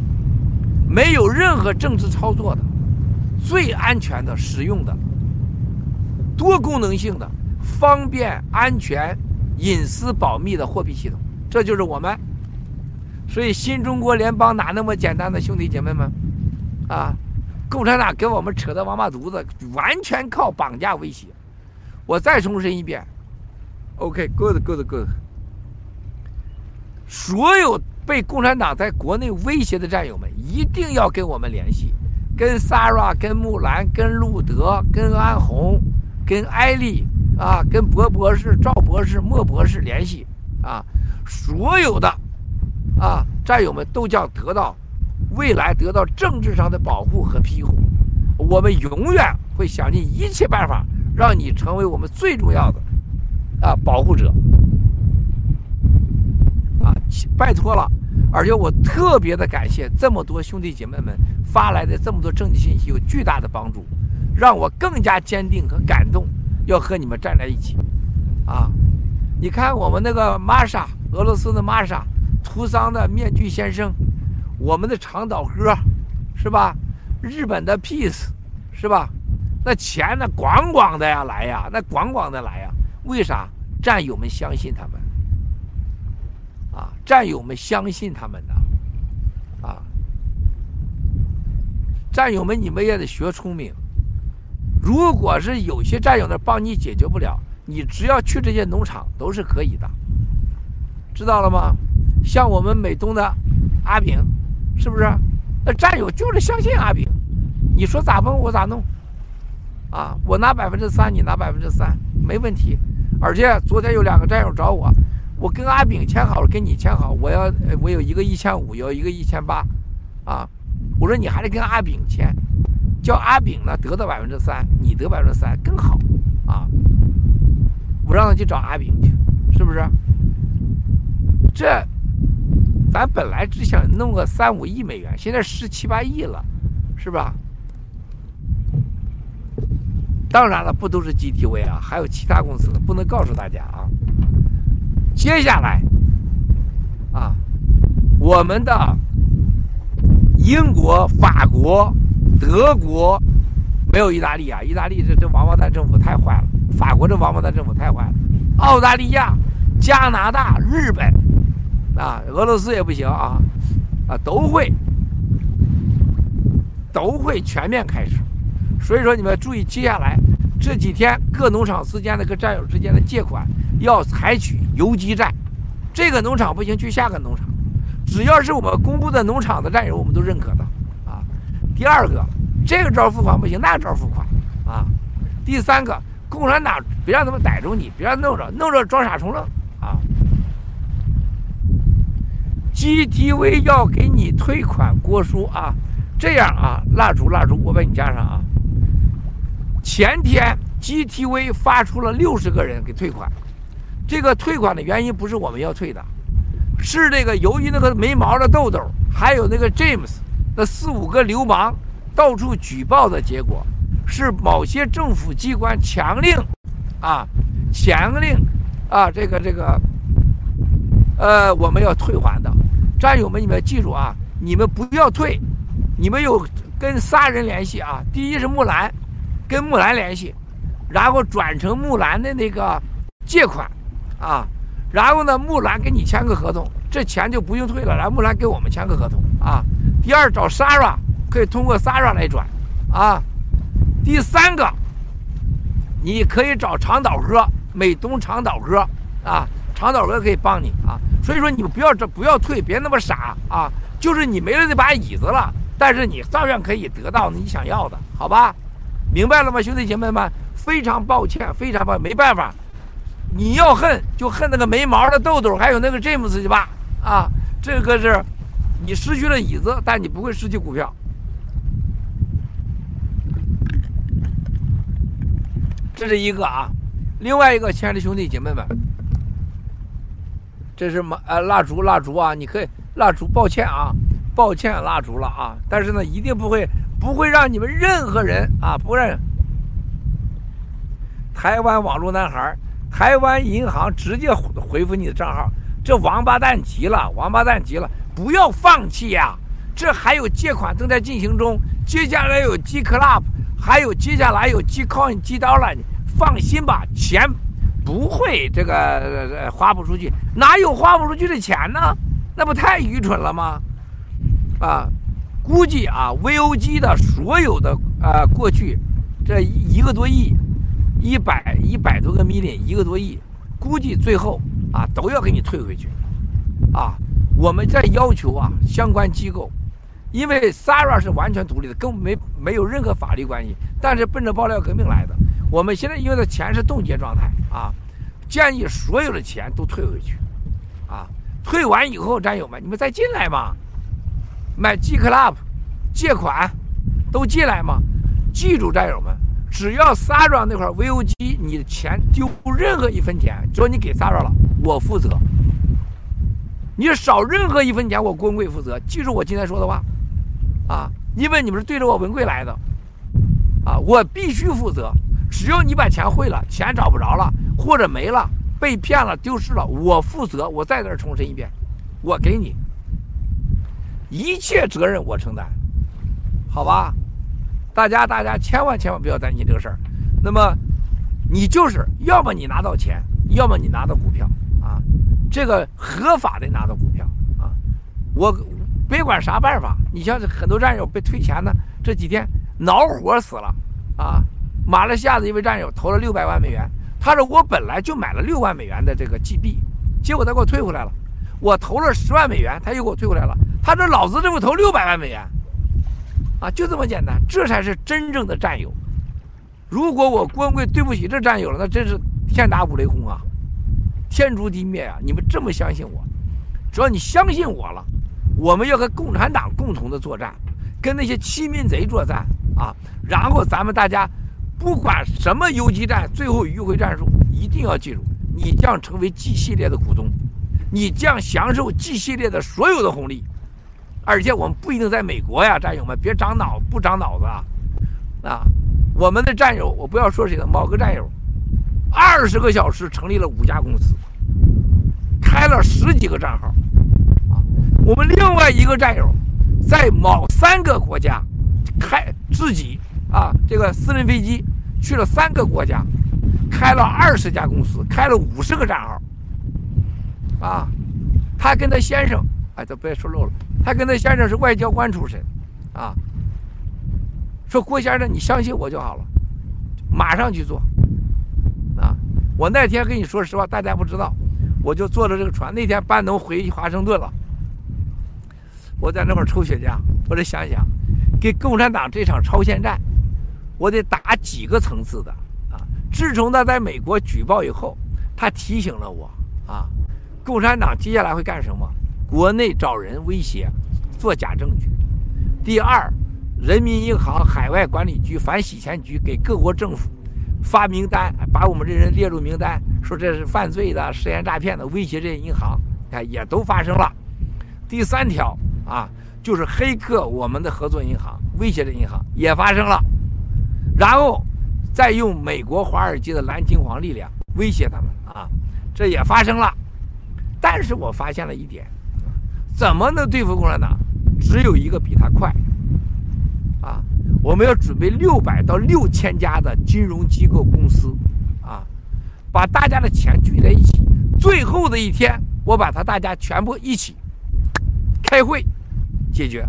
没有任何政治操作的，最安全的、实用的、多功能性的、方便、安全、隐私保密的货币系统，这就是我们。所以，新中国联邦哪那么简单的兄弟姐妹们？啊，共产党给我们扯的王八犊子，完全靠绑架威胁。我再重申一遍。OK，good，good，good。所有被共产党在国内威胁的战友们，一定要跟我们联系，跟 s a r a、跟木兰、跟路德、跟安红、跟艾丽啊，跟博博士、赵博士、莫博士联系啊！所有的啊战友们都将得到未来得到政治上的保护和庇护。我们永远会想尽一切办法，让你成为我们最重要的。啊，保护者，拜托了！而且我特别的感谢这么多兄弟姐妹们发来的这么多政治信息，有巨大的帮助，让我更加坚定和感动，要和你们站在一起。啊，你看我们那个玛莎，俄罗斯的玛莎，图桑的面具先生，我们的长岛哥，是吧？日本的 Peace，是吧？那钱呢，广广的呀来呀，那广广的来呀。为啥战友们相信他们？啊，战友们相信他们的，啊，战友们，你们也得学聪明。如果是有些战友呢帮你解决不了，你只要去这些农场都是可以的，知道了吗？像我们美东的阿炳，是不是？那战友就是相信阿炳，你说咋弄我咋弄，啊，我拿百分之三，你拿百分之三，没问题。而且昨天有两个战友找我，我跟阿炳签好了，跟你签好，我要我有一个一千五，有一个一千八，啊，我说你还得跟阿炳签，叫阿炳呢得到百分之三，你得百分之三更好，啊，我让他去找阿炳去，是不是？这咱本来只想弄个三五亿美元，现在十七八亿了，是吧？当然了，不都是 GTV 啊，还有其他公司的，不能告诉大家啊。接下来，啊，我们的英国、法国、德国没有意大利啊，意大利这这王八蛋政府太坏了，法国这王八蛋政府太坏了，澳大利亚、加拿大、日本啊，俄罗斯也不行啊，啊，都会都会全面开始。所以说，你们注意，接下来这几天各农场之间的、各战友之间的借款要采取游击战。这个农场不行，去下个农场。只要是我们公布的农场的战友，我们都认可的啊。第二个，这个招付款不行，那个招付款啊。第三个，共产党别让他们逮住你，别让弄着弄着装傻充愣啊。GTV 要给你退款，郭叔啊，这样啊，蜡烛蜡烛，我把你加上啊。前天 GTV 发出了六十个人给退款，这个退款的原因不是我们要退的，是这个由于那个没毛的豆豆，还有那个 James 那四五个流氓到处举报的结果，是某些政府机关强令，啊，强令，啊，这个这个，呃，我们要退还的，战友们你们记住啊，你们不要退，你们有跟仨人联系啊，第一是木兰。跟木兰联系，然后转成木兰的那个借款，啊，然后呢，木兰给你签个合同，这钱就不用退了。然后木兰给我们签个合同，啊。第二找 Sara 可以通过 Sara 来转，啊。第三个，你可以找长岛哥，美东长岛哥，啊，长岛哥可以帮你啊。所以说你们不要这不要退，别那么傻啊。就是你没了那把椅子了，但是你照样可以得到你想要的，好吧？明白了吗，兄弟姐妹们？非常抱歉，非常抱歉，没办法。你要恨就恨那个没毛的豆豆，还有那个詹姆斯去吧。啊，这个是，你失去了椅子，但你不会失去股票。这是一个啊，另外一个，亲爱的兄弟姐妹们，这是马呃蜡烛蜡烛啊，你可以蜡烛，抱歉啊，抱歉蜡烛了啊，但是呢，一定不会。不会让你们任何人啊，不认台湾网络男孩、台湾银行直接回复你的账号。这王八蛋急了，王八蛋急了，不要放弃呀！这还有借款正在进行中，接下来有 G Club，还有接下来有 G Coin、G Dollar，放心吧，钱不会这个花不出去，哪有花不出去的钱呢？那不太愚蠢了吗？啊！估计啊，VOG 的所有的啊，过去这一个多亿，一百一百多个 million，一个多亿，估计最后啊都要给你退回去，啊，我们在要求啊相关机构，因为 Sara 是完全独立的，根本没没有任何法律关系，但是奔着爆料革命来的，我们现在因为的钱是冻结状态啊，建议所有的钱都退回去，啊，退完以后，战友们你们再进来嘛。买 G Club，借款都进来嘛？记住，战友们，只要 Sara 那块 VOG，你的钱丢任何一分钱，只要你给 Sara 了，我负责。你少任何一分钱，我郭文贵负责。记住我今天说的话，啊，因为你们是对着我文贵来的，啊，我必须负责。只要你把钱汇了，钱找不着了，或者没了，被骗了，丢失了，我负责。我再在这重申一遍，我给你。一切责任我承担，好吧？大家大家千万千万不要担心这个事儿。那么，你就是要么你拿到钱，要么你拿到股票啊，这个合法的拿到股票啊。我别管啥办法，你像很多战友被退钱呢，这几天恼火死了啊！马来西亚的一位战友投了六百万美元，他说我本来就买了六万美元的这个 G 币，结果他给我退回来了。我投了十万美元，他又给我退回来了。他说老子这不投六百万美元，啊，就这么简单，这才是真正的战友。如果我郭文贵对不起这战友了，那真是天打五雷轰啊，天诛地灭啊！你们这么相信我，只要你相信我了，我们要和共产党共同的作战，跟那些欺民贼作战啊！然后咱们大家不管什么游击战，最后迂回战术，一定要记住，你将成为 G 系列的股东，你将享受 G 系列的所有的红利，而且我们不一定在美国呀，战友们别长脑不长脑子啊！啊！我们的战友，我不要说谁了，某个战友，二十个小时成立了五家公司，开了十几个账号，啊，我们另外一个战友，在某三个国家，开自己啊这个私人飞机去了三个国家，开了二十家公司，开了五十个账号，啊，他跟他先生，哎，都别说漏了，他跟他先生是外交官出身，啊。说郭先生，你相信我就好了，马上去做。啊，我那天跟你说实话，大家不知道，我就坐着这个船。那天班农回华盛顿了，我在那块抽雪茄，我得想想，给共产党这场超限战，我得打几个层次的啊。自从他在美国举报以后，他提醒了我啊，共产党接下来会干什么？国内找人威胁，做假证据。第二。人民银行海外管理局反洗钱局给各国政府发名单，把我们这人列入名单，说这是犯罪的、涉嫌诈骗的，威胁这些银行，看也都发生了。第三条啊，就是黑客我们的合作银行，威胁这银行也发生了。然后再用美国华尔街的蓝金黄力量威胁他们啊，这也发生了。但是我发现了一点，怎么能对付共产党？只有一个比他快。啊，我们要准备六百到六千家的金融机构公司，啊，把大家的钱聚在一起，最后的一天，我把他大家全部一起开会解决。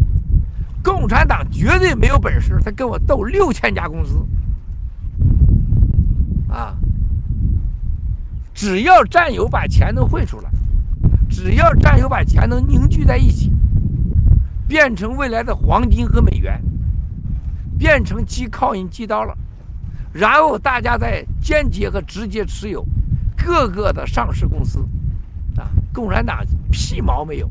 共产党绝对没有本事，他跟我斗六千家公司，啊，只要战友把钱能汇出来，只要战友把钱能凝聚在一起，变成未来的黄金和美元。变成寄靠印寄刀了，然后大家再间接和直接持有各个的上市公司，啊，共产党屁毛没有，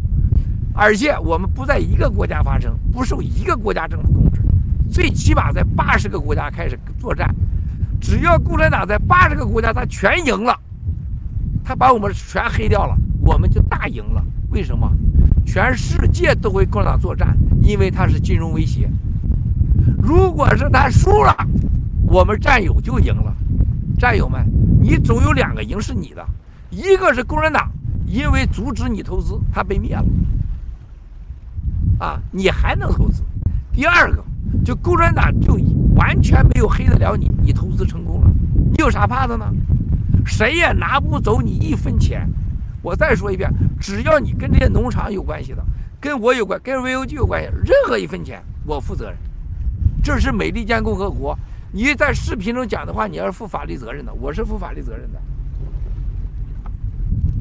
而且我们不在一个国家发生，不受一个国家政府控制，最起码在八十个国家开始作战，只要共产党在八十个国家他全赢了，他把我们全黑掉了，我们就大赢了。为什么？全世界都会共产党作战，因为他是金融威胁。如果是他输了，我们战友就赢了。战友们，你总有两个赢是你的，一个是共产党，因为阻止你投资，他被灭了，啊，你还能投资；第二个，就共产党就完全没有黑得了你，你投资成功了，你有啥怕的呢？谁也拿不走你一分钱。我再说一遍，只要你跟这些农场有关系的，跟我有关，跟 VOG 有关系，任何一分钱我负责任。这是美利坚共和国，你在视频中讲的话，你要是负法律责任的，我是负法律责任的。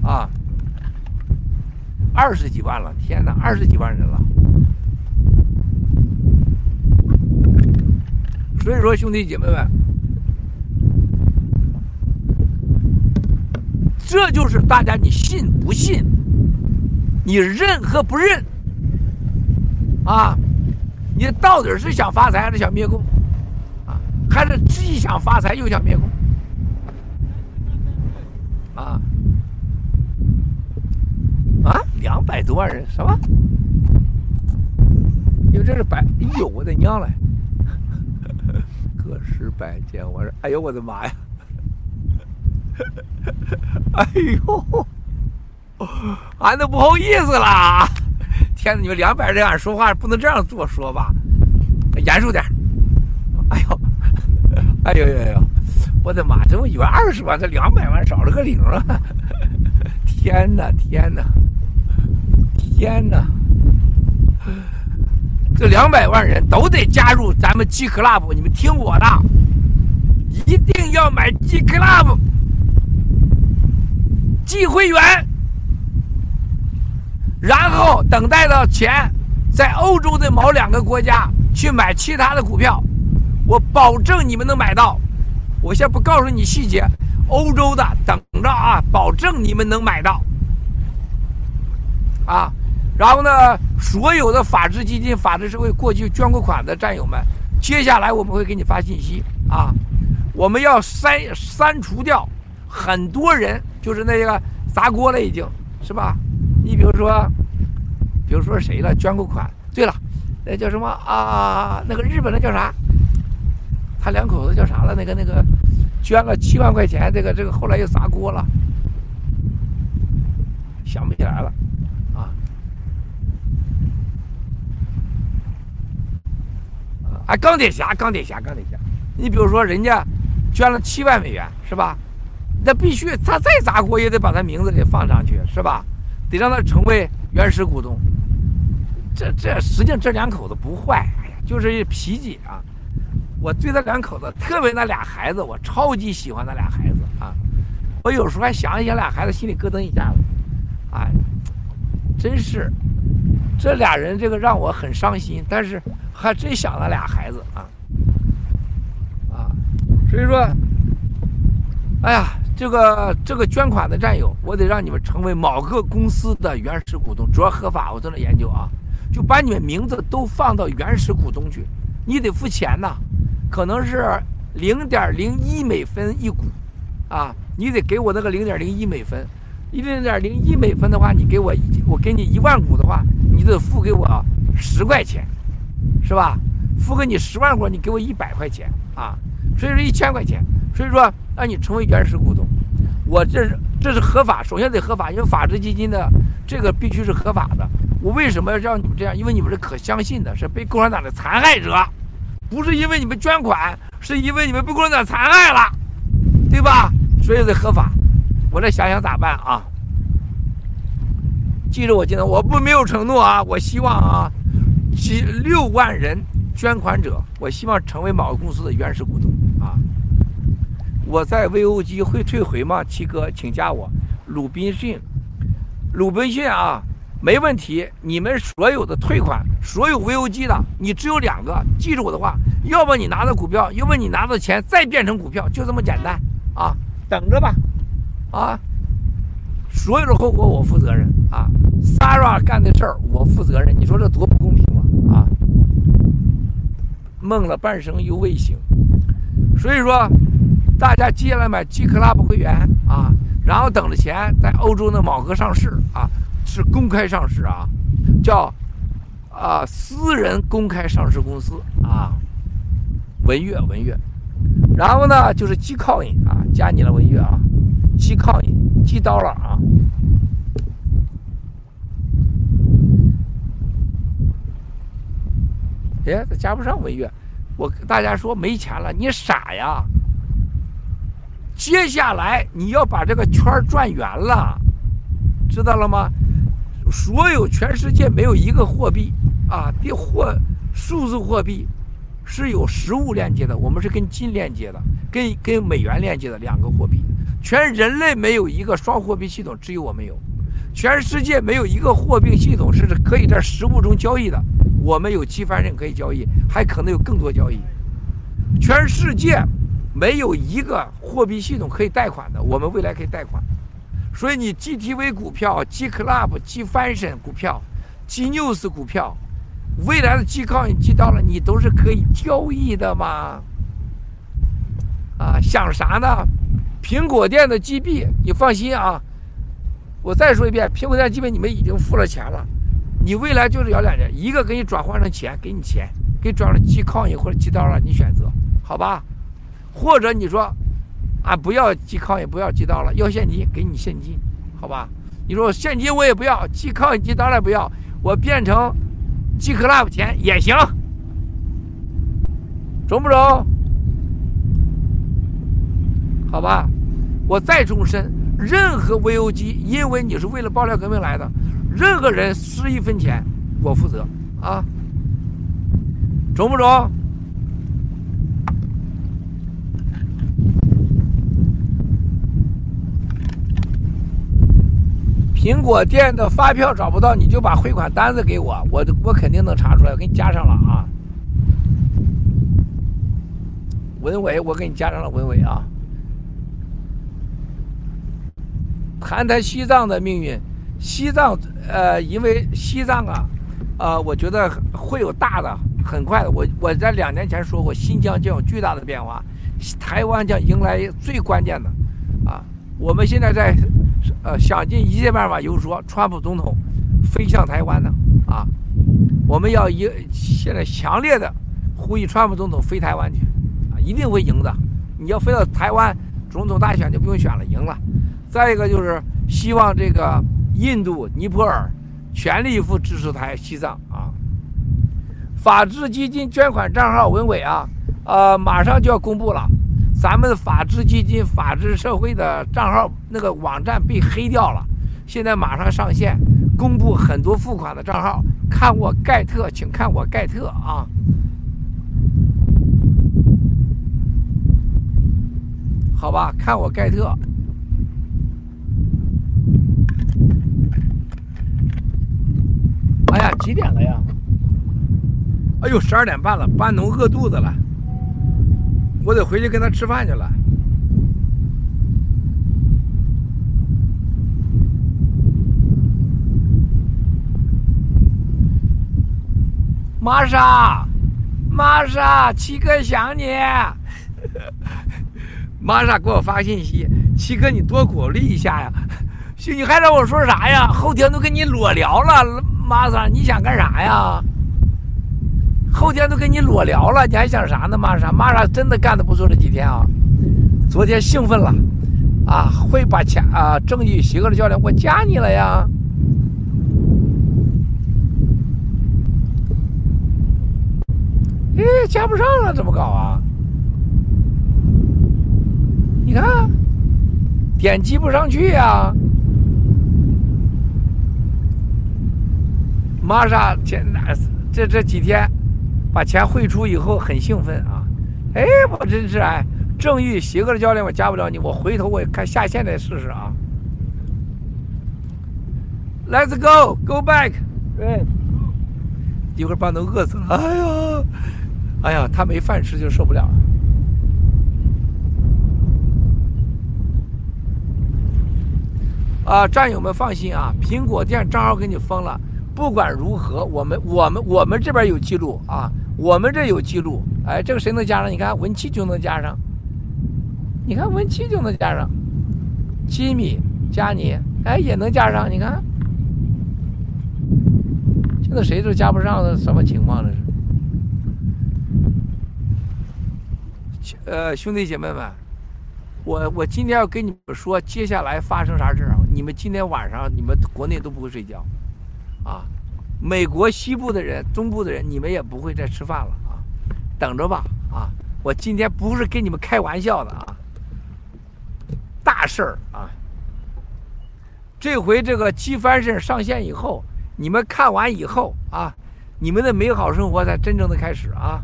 啊，二十几万了，天哪，二十几万人了。所以说，兄弟姐妹们，这就是大家你信不信，你认和不认，啊。你到底是想发财还是想灭共？啊，还是既想发财又想灭共？啊啊，两百多万人什么？因为这是百，哎呦我的娘嘞！个十百千，我说，哎呦我的妈呀！(laughs) 哎呦，俺都不好意思了。天，你们两百人俺说话不能这样做说吧，严肃点。哎呦，哎呦呦呦，我的妈！这我以为二十万，这两百万少了个零啊！(laughs) 天哪，天哪，天哪！这两百万人都得加入咱们 G Club，你们听我的，一定要买 G Club G 会员，然后等待到钱，在欧洲的某两个国家去买其他的股票，我保证你们能买到。我先不告诉你细节，欧洲的等着啊，保证你们能买到。啊，然后呢，所有的法治基金、法治社会过去捐过款的战友们，接下来我们会给你发信息啊，我们要删删除掉很多人，就是那个砸锅了，已经是吧？你比如说，比如说谁了，捐过款？对了，那叫什么啊？那个日本的叫啥？他两口子叫啥了？那个那个，捐了七万块钱，这个这个后来又砸锅了，想不起来了。啊，钢铁侠，钢铁侠，钢铁侠！你比如说，人家捐了七万美元，是吧？那必须他再砸锅也得把他名字给放上去，是吧？得让他成为原始股东。这这，实际上这两口子不坏，哎呀，就是脾气啊！我对他两口子，特别那俩孩子，我超级喜欢那俩孩子啊！我有时候还想一想俩孩子，心里咯噔一下子，哎，真是这俩人，这个让我很伤心，但是。还真想那俩孩子啊，啊，所以说，哎呀，这个这个捐款的战友，我得让你们成为某个公司的原始股东，主要合法，我正在研究啊，就把你们名字都放到原始股东去，你得付钱呐，可能是零点零一美分一股，啊，你得给我那个零点零一美分，一零点零一美分的话，你给我我给你一万股的话，你得付给我十块钱。是吧？付给你十万股，你给我一百块钱啊，所以说一千块钱。所以说让你成为原始股东，我这是这是合法，首先得合法，因为法治基金的这个必须是合法的。我为什么要让你们这样？因为你们是可相信的，是被共产党的残害者，不是因为你们捐款，是因为你们被共产党残害了，对吧？所以得合法。我再想想咋办啊？记住我今天我不没有承诺啊，我希望啊。七六万人捐款者，我希望成为某个公司的原始股东！我在 VOG 会退回吗？七哥，请加我鲁滨逊，鲁滨逊啊，没问题。你们所有的退款，所有 VOG 的，你只有两个，记住我的话，要么你拿到股票，要么你拿到钱再变成股票，就这么简单啊！等着吧，啊！所有的后果我负责任啊！Sarah 干的事儿我负责任，你说这多不公平吗？啊！梦了半生又未醒，所以说大家接下来买 G Club 会员啊，然后等着钱在欧洲的某个上市啊，是公开上市啊，叫啊私人公开上市公司啊，文悦文悦，然后呢就是 G Coin 啊，加你了文悦啊，G Coin。寄到了啊！哎，这加不上文月，我跟大家说没钱了，你傻呀！接下来你要把这个圈转圆了，知道了吗？所有全世界没有一个货币啊，的货数字货币是有实物链接的，我们是跟金链接的，跟跟美元链接的两个货币。全人类没有一个双货币系统，只有我们有。全世界没有一个货币系统是可以在实物中交易的，我们有积分人可以交易，还可能有更多交易。全世界没有一个货币系统可以贷款的，我们未来可以贷款。所以你 GTV 股票、G Club、G Fashion 股票、G News 股票，未来的 G 靠你记到了，你都是可以交易的吗？啊，想啥呢？苹果店的 GB，你放心啊！我再说一遍，苹果店 GB 你们已经付了钱了，你未来就是要两件，一个给你转换成钱，给你钱，给你转成 G Coin 或者 G 刀了，你选择，好吧？或者你说啊，不要 G Coin，不要 G 刀了，要现金，给你现金，好吧？你说现金我也不要，G Coin、G 刀了不要，我变成 G Club 钱也行，中不中？好吧？我再重申，任何 VOG，因为你是为了爆料革命来的，任何人失一分钱，我负责啊！中不中？苹果店的发票找不到，你就把汇款单子给我，我我肯定能查出来，我给你加上了啊。文伟，我给你加上了文伟啊。谈谈西藏的命运，西藏呃，因为西藏啊，呃，我觉得会有大的、很快的。我我在两年前说过，新疆将有巨大的变化，台湾将迎来最关键的啊。我们现在在。呃，想尽一切办法，游说川普总统飞向台湾呢，啊，我们要一现在强烈的呼吁川普总统飞台湾去，啊，一定会赢的。你要飞到台湾，总统大选就不用选了，赢了。再一个就是希望这个印度、尼泊尔全力以赴支持台西藏啊。法治基金捐款账号文伟啊，呃，马上就要公布了。咱们的法治基金、法治社会的账号那个网站被黑掉了，现在马上上线，公布很多付款的账号。看我盖特，请看我盖特啊！好吧，看我盖特。哎呀，几点了呀？哎呦，十二点半了，班农饿肚子了。我得回去跟他吃饭去了。玛莎，玛莎，七哥想你。玛莎给我发信息，七哥你多鼓励一下呀。你还让我说啥呀？后天都跟你裸聊了，玛莎，你想干啥呀？后天都跟你裸聊了，你还想啥呢？玛莎，玛莎真的干的不错，这几天啊，昨天兴奋了，啊，会把钱啊，正义邪恶的教练，我加你了呀。哎，加不上了，怎么搞啊？你看，点击不上去呀。玛莎，天哪，这这几天。把钱汇出以后很兴奋啊！哎，我真是哎，正义邪恶的教练，我加不了你，我回头我看下线再试试啊。Let's go, go back。对，一会儿把都饿死了。哎呀，哎呀，他没饭吃就受不了了。啊，战友们放心啊，苹果店账号给你封了。不管如何，我们我们我们这边有记录啊。我们这有记录，哎，这个谁能加上？你看文七就能加上，你看文七就能加上，吉米加你，哎，也能加上。你看，现在谁都加不上，的什么情况？这是？呃，兄弟姐妹们，我我今天要跟你们说，接下来发生啥事儿？你们今天晚上你们国内都不会睡觉，啊。美国西部的人、中部的人，你们也不会再吃饭了啊！等着吧啊！我今天不是跟你们开玩笑的啊，大事儿啊！这回这个机翻身上线以后，你们看完以后啊，你们的美好生活才真正的开始啊！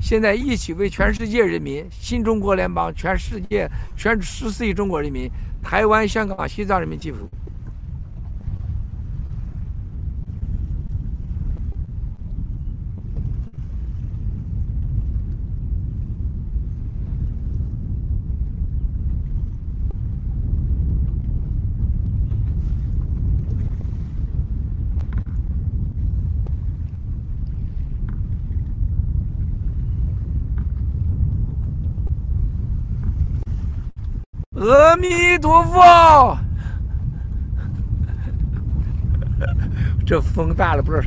现在一起为全世界人民、新中国联邦、全世界、全十四亿中国人民、台湾、香港、西藏人民祈福。阿弥陀佛，(laughs) 这风大了，不知道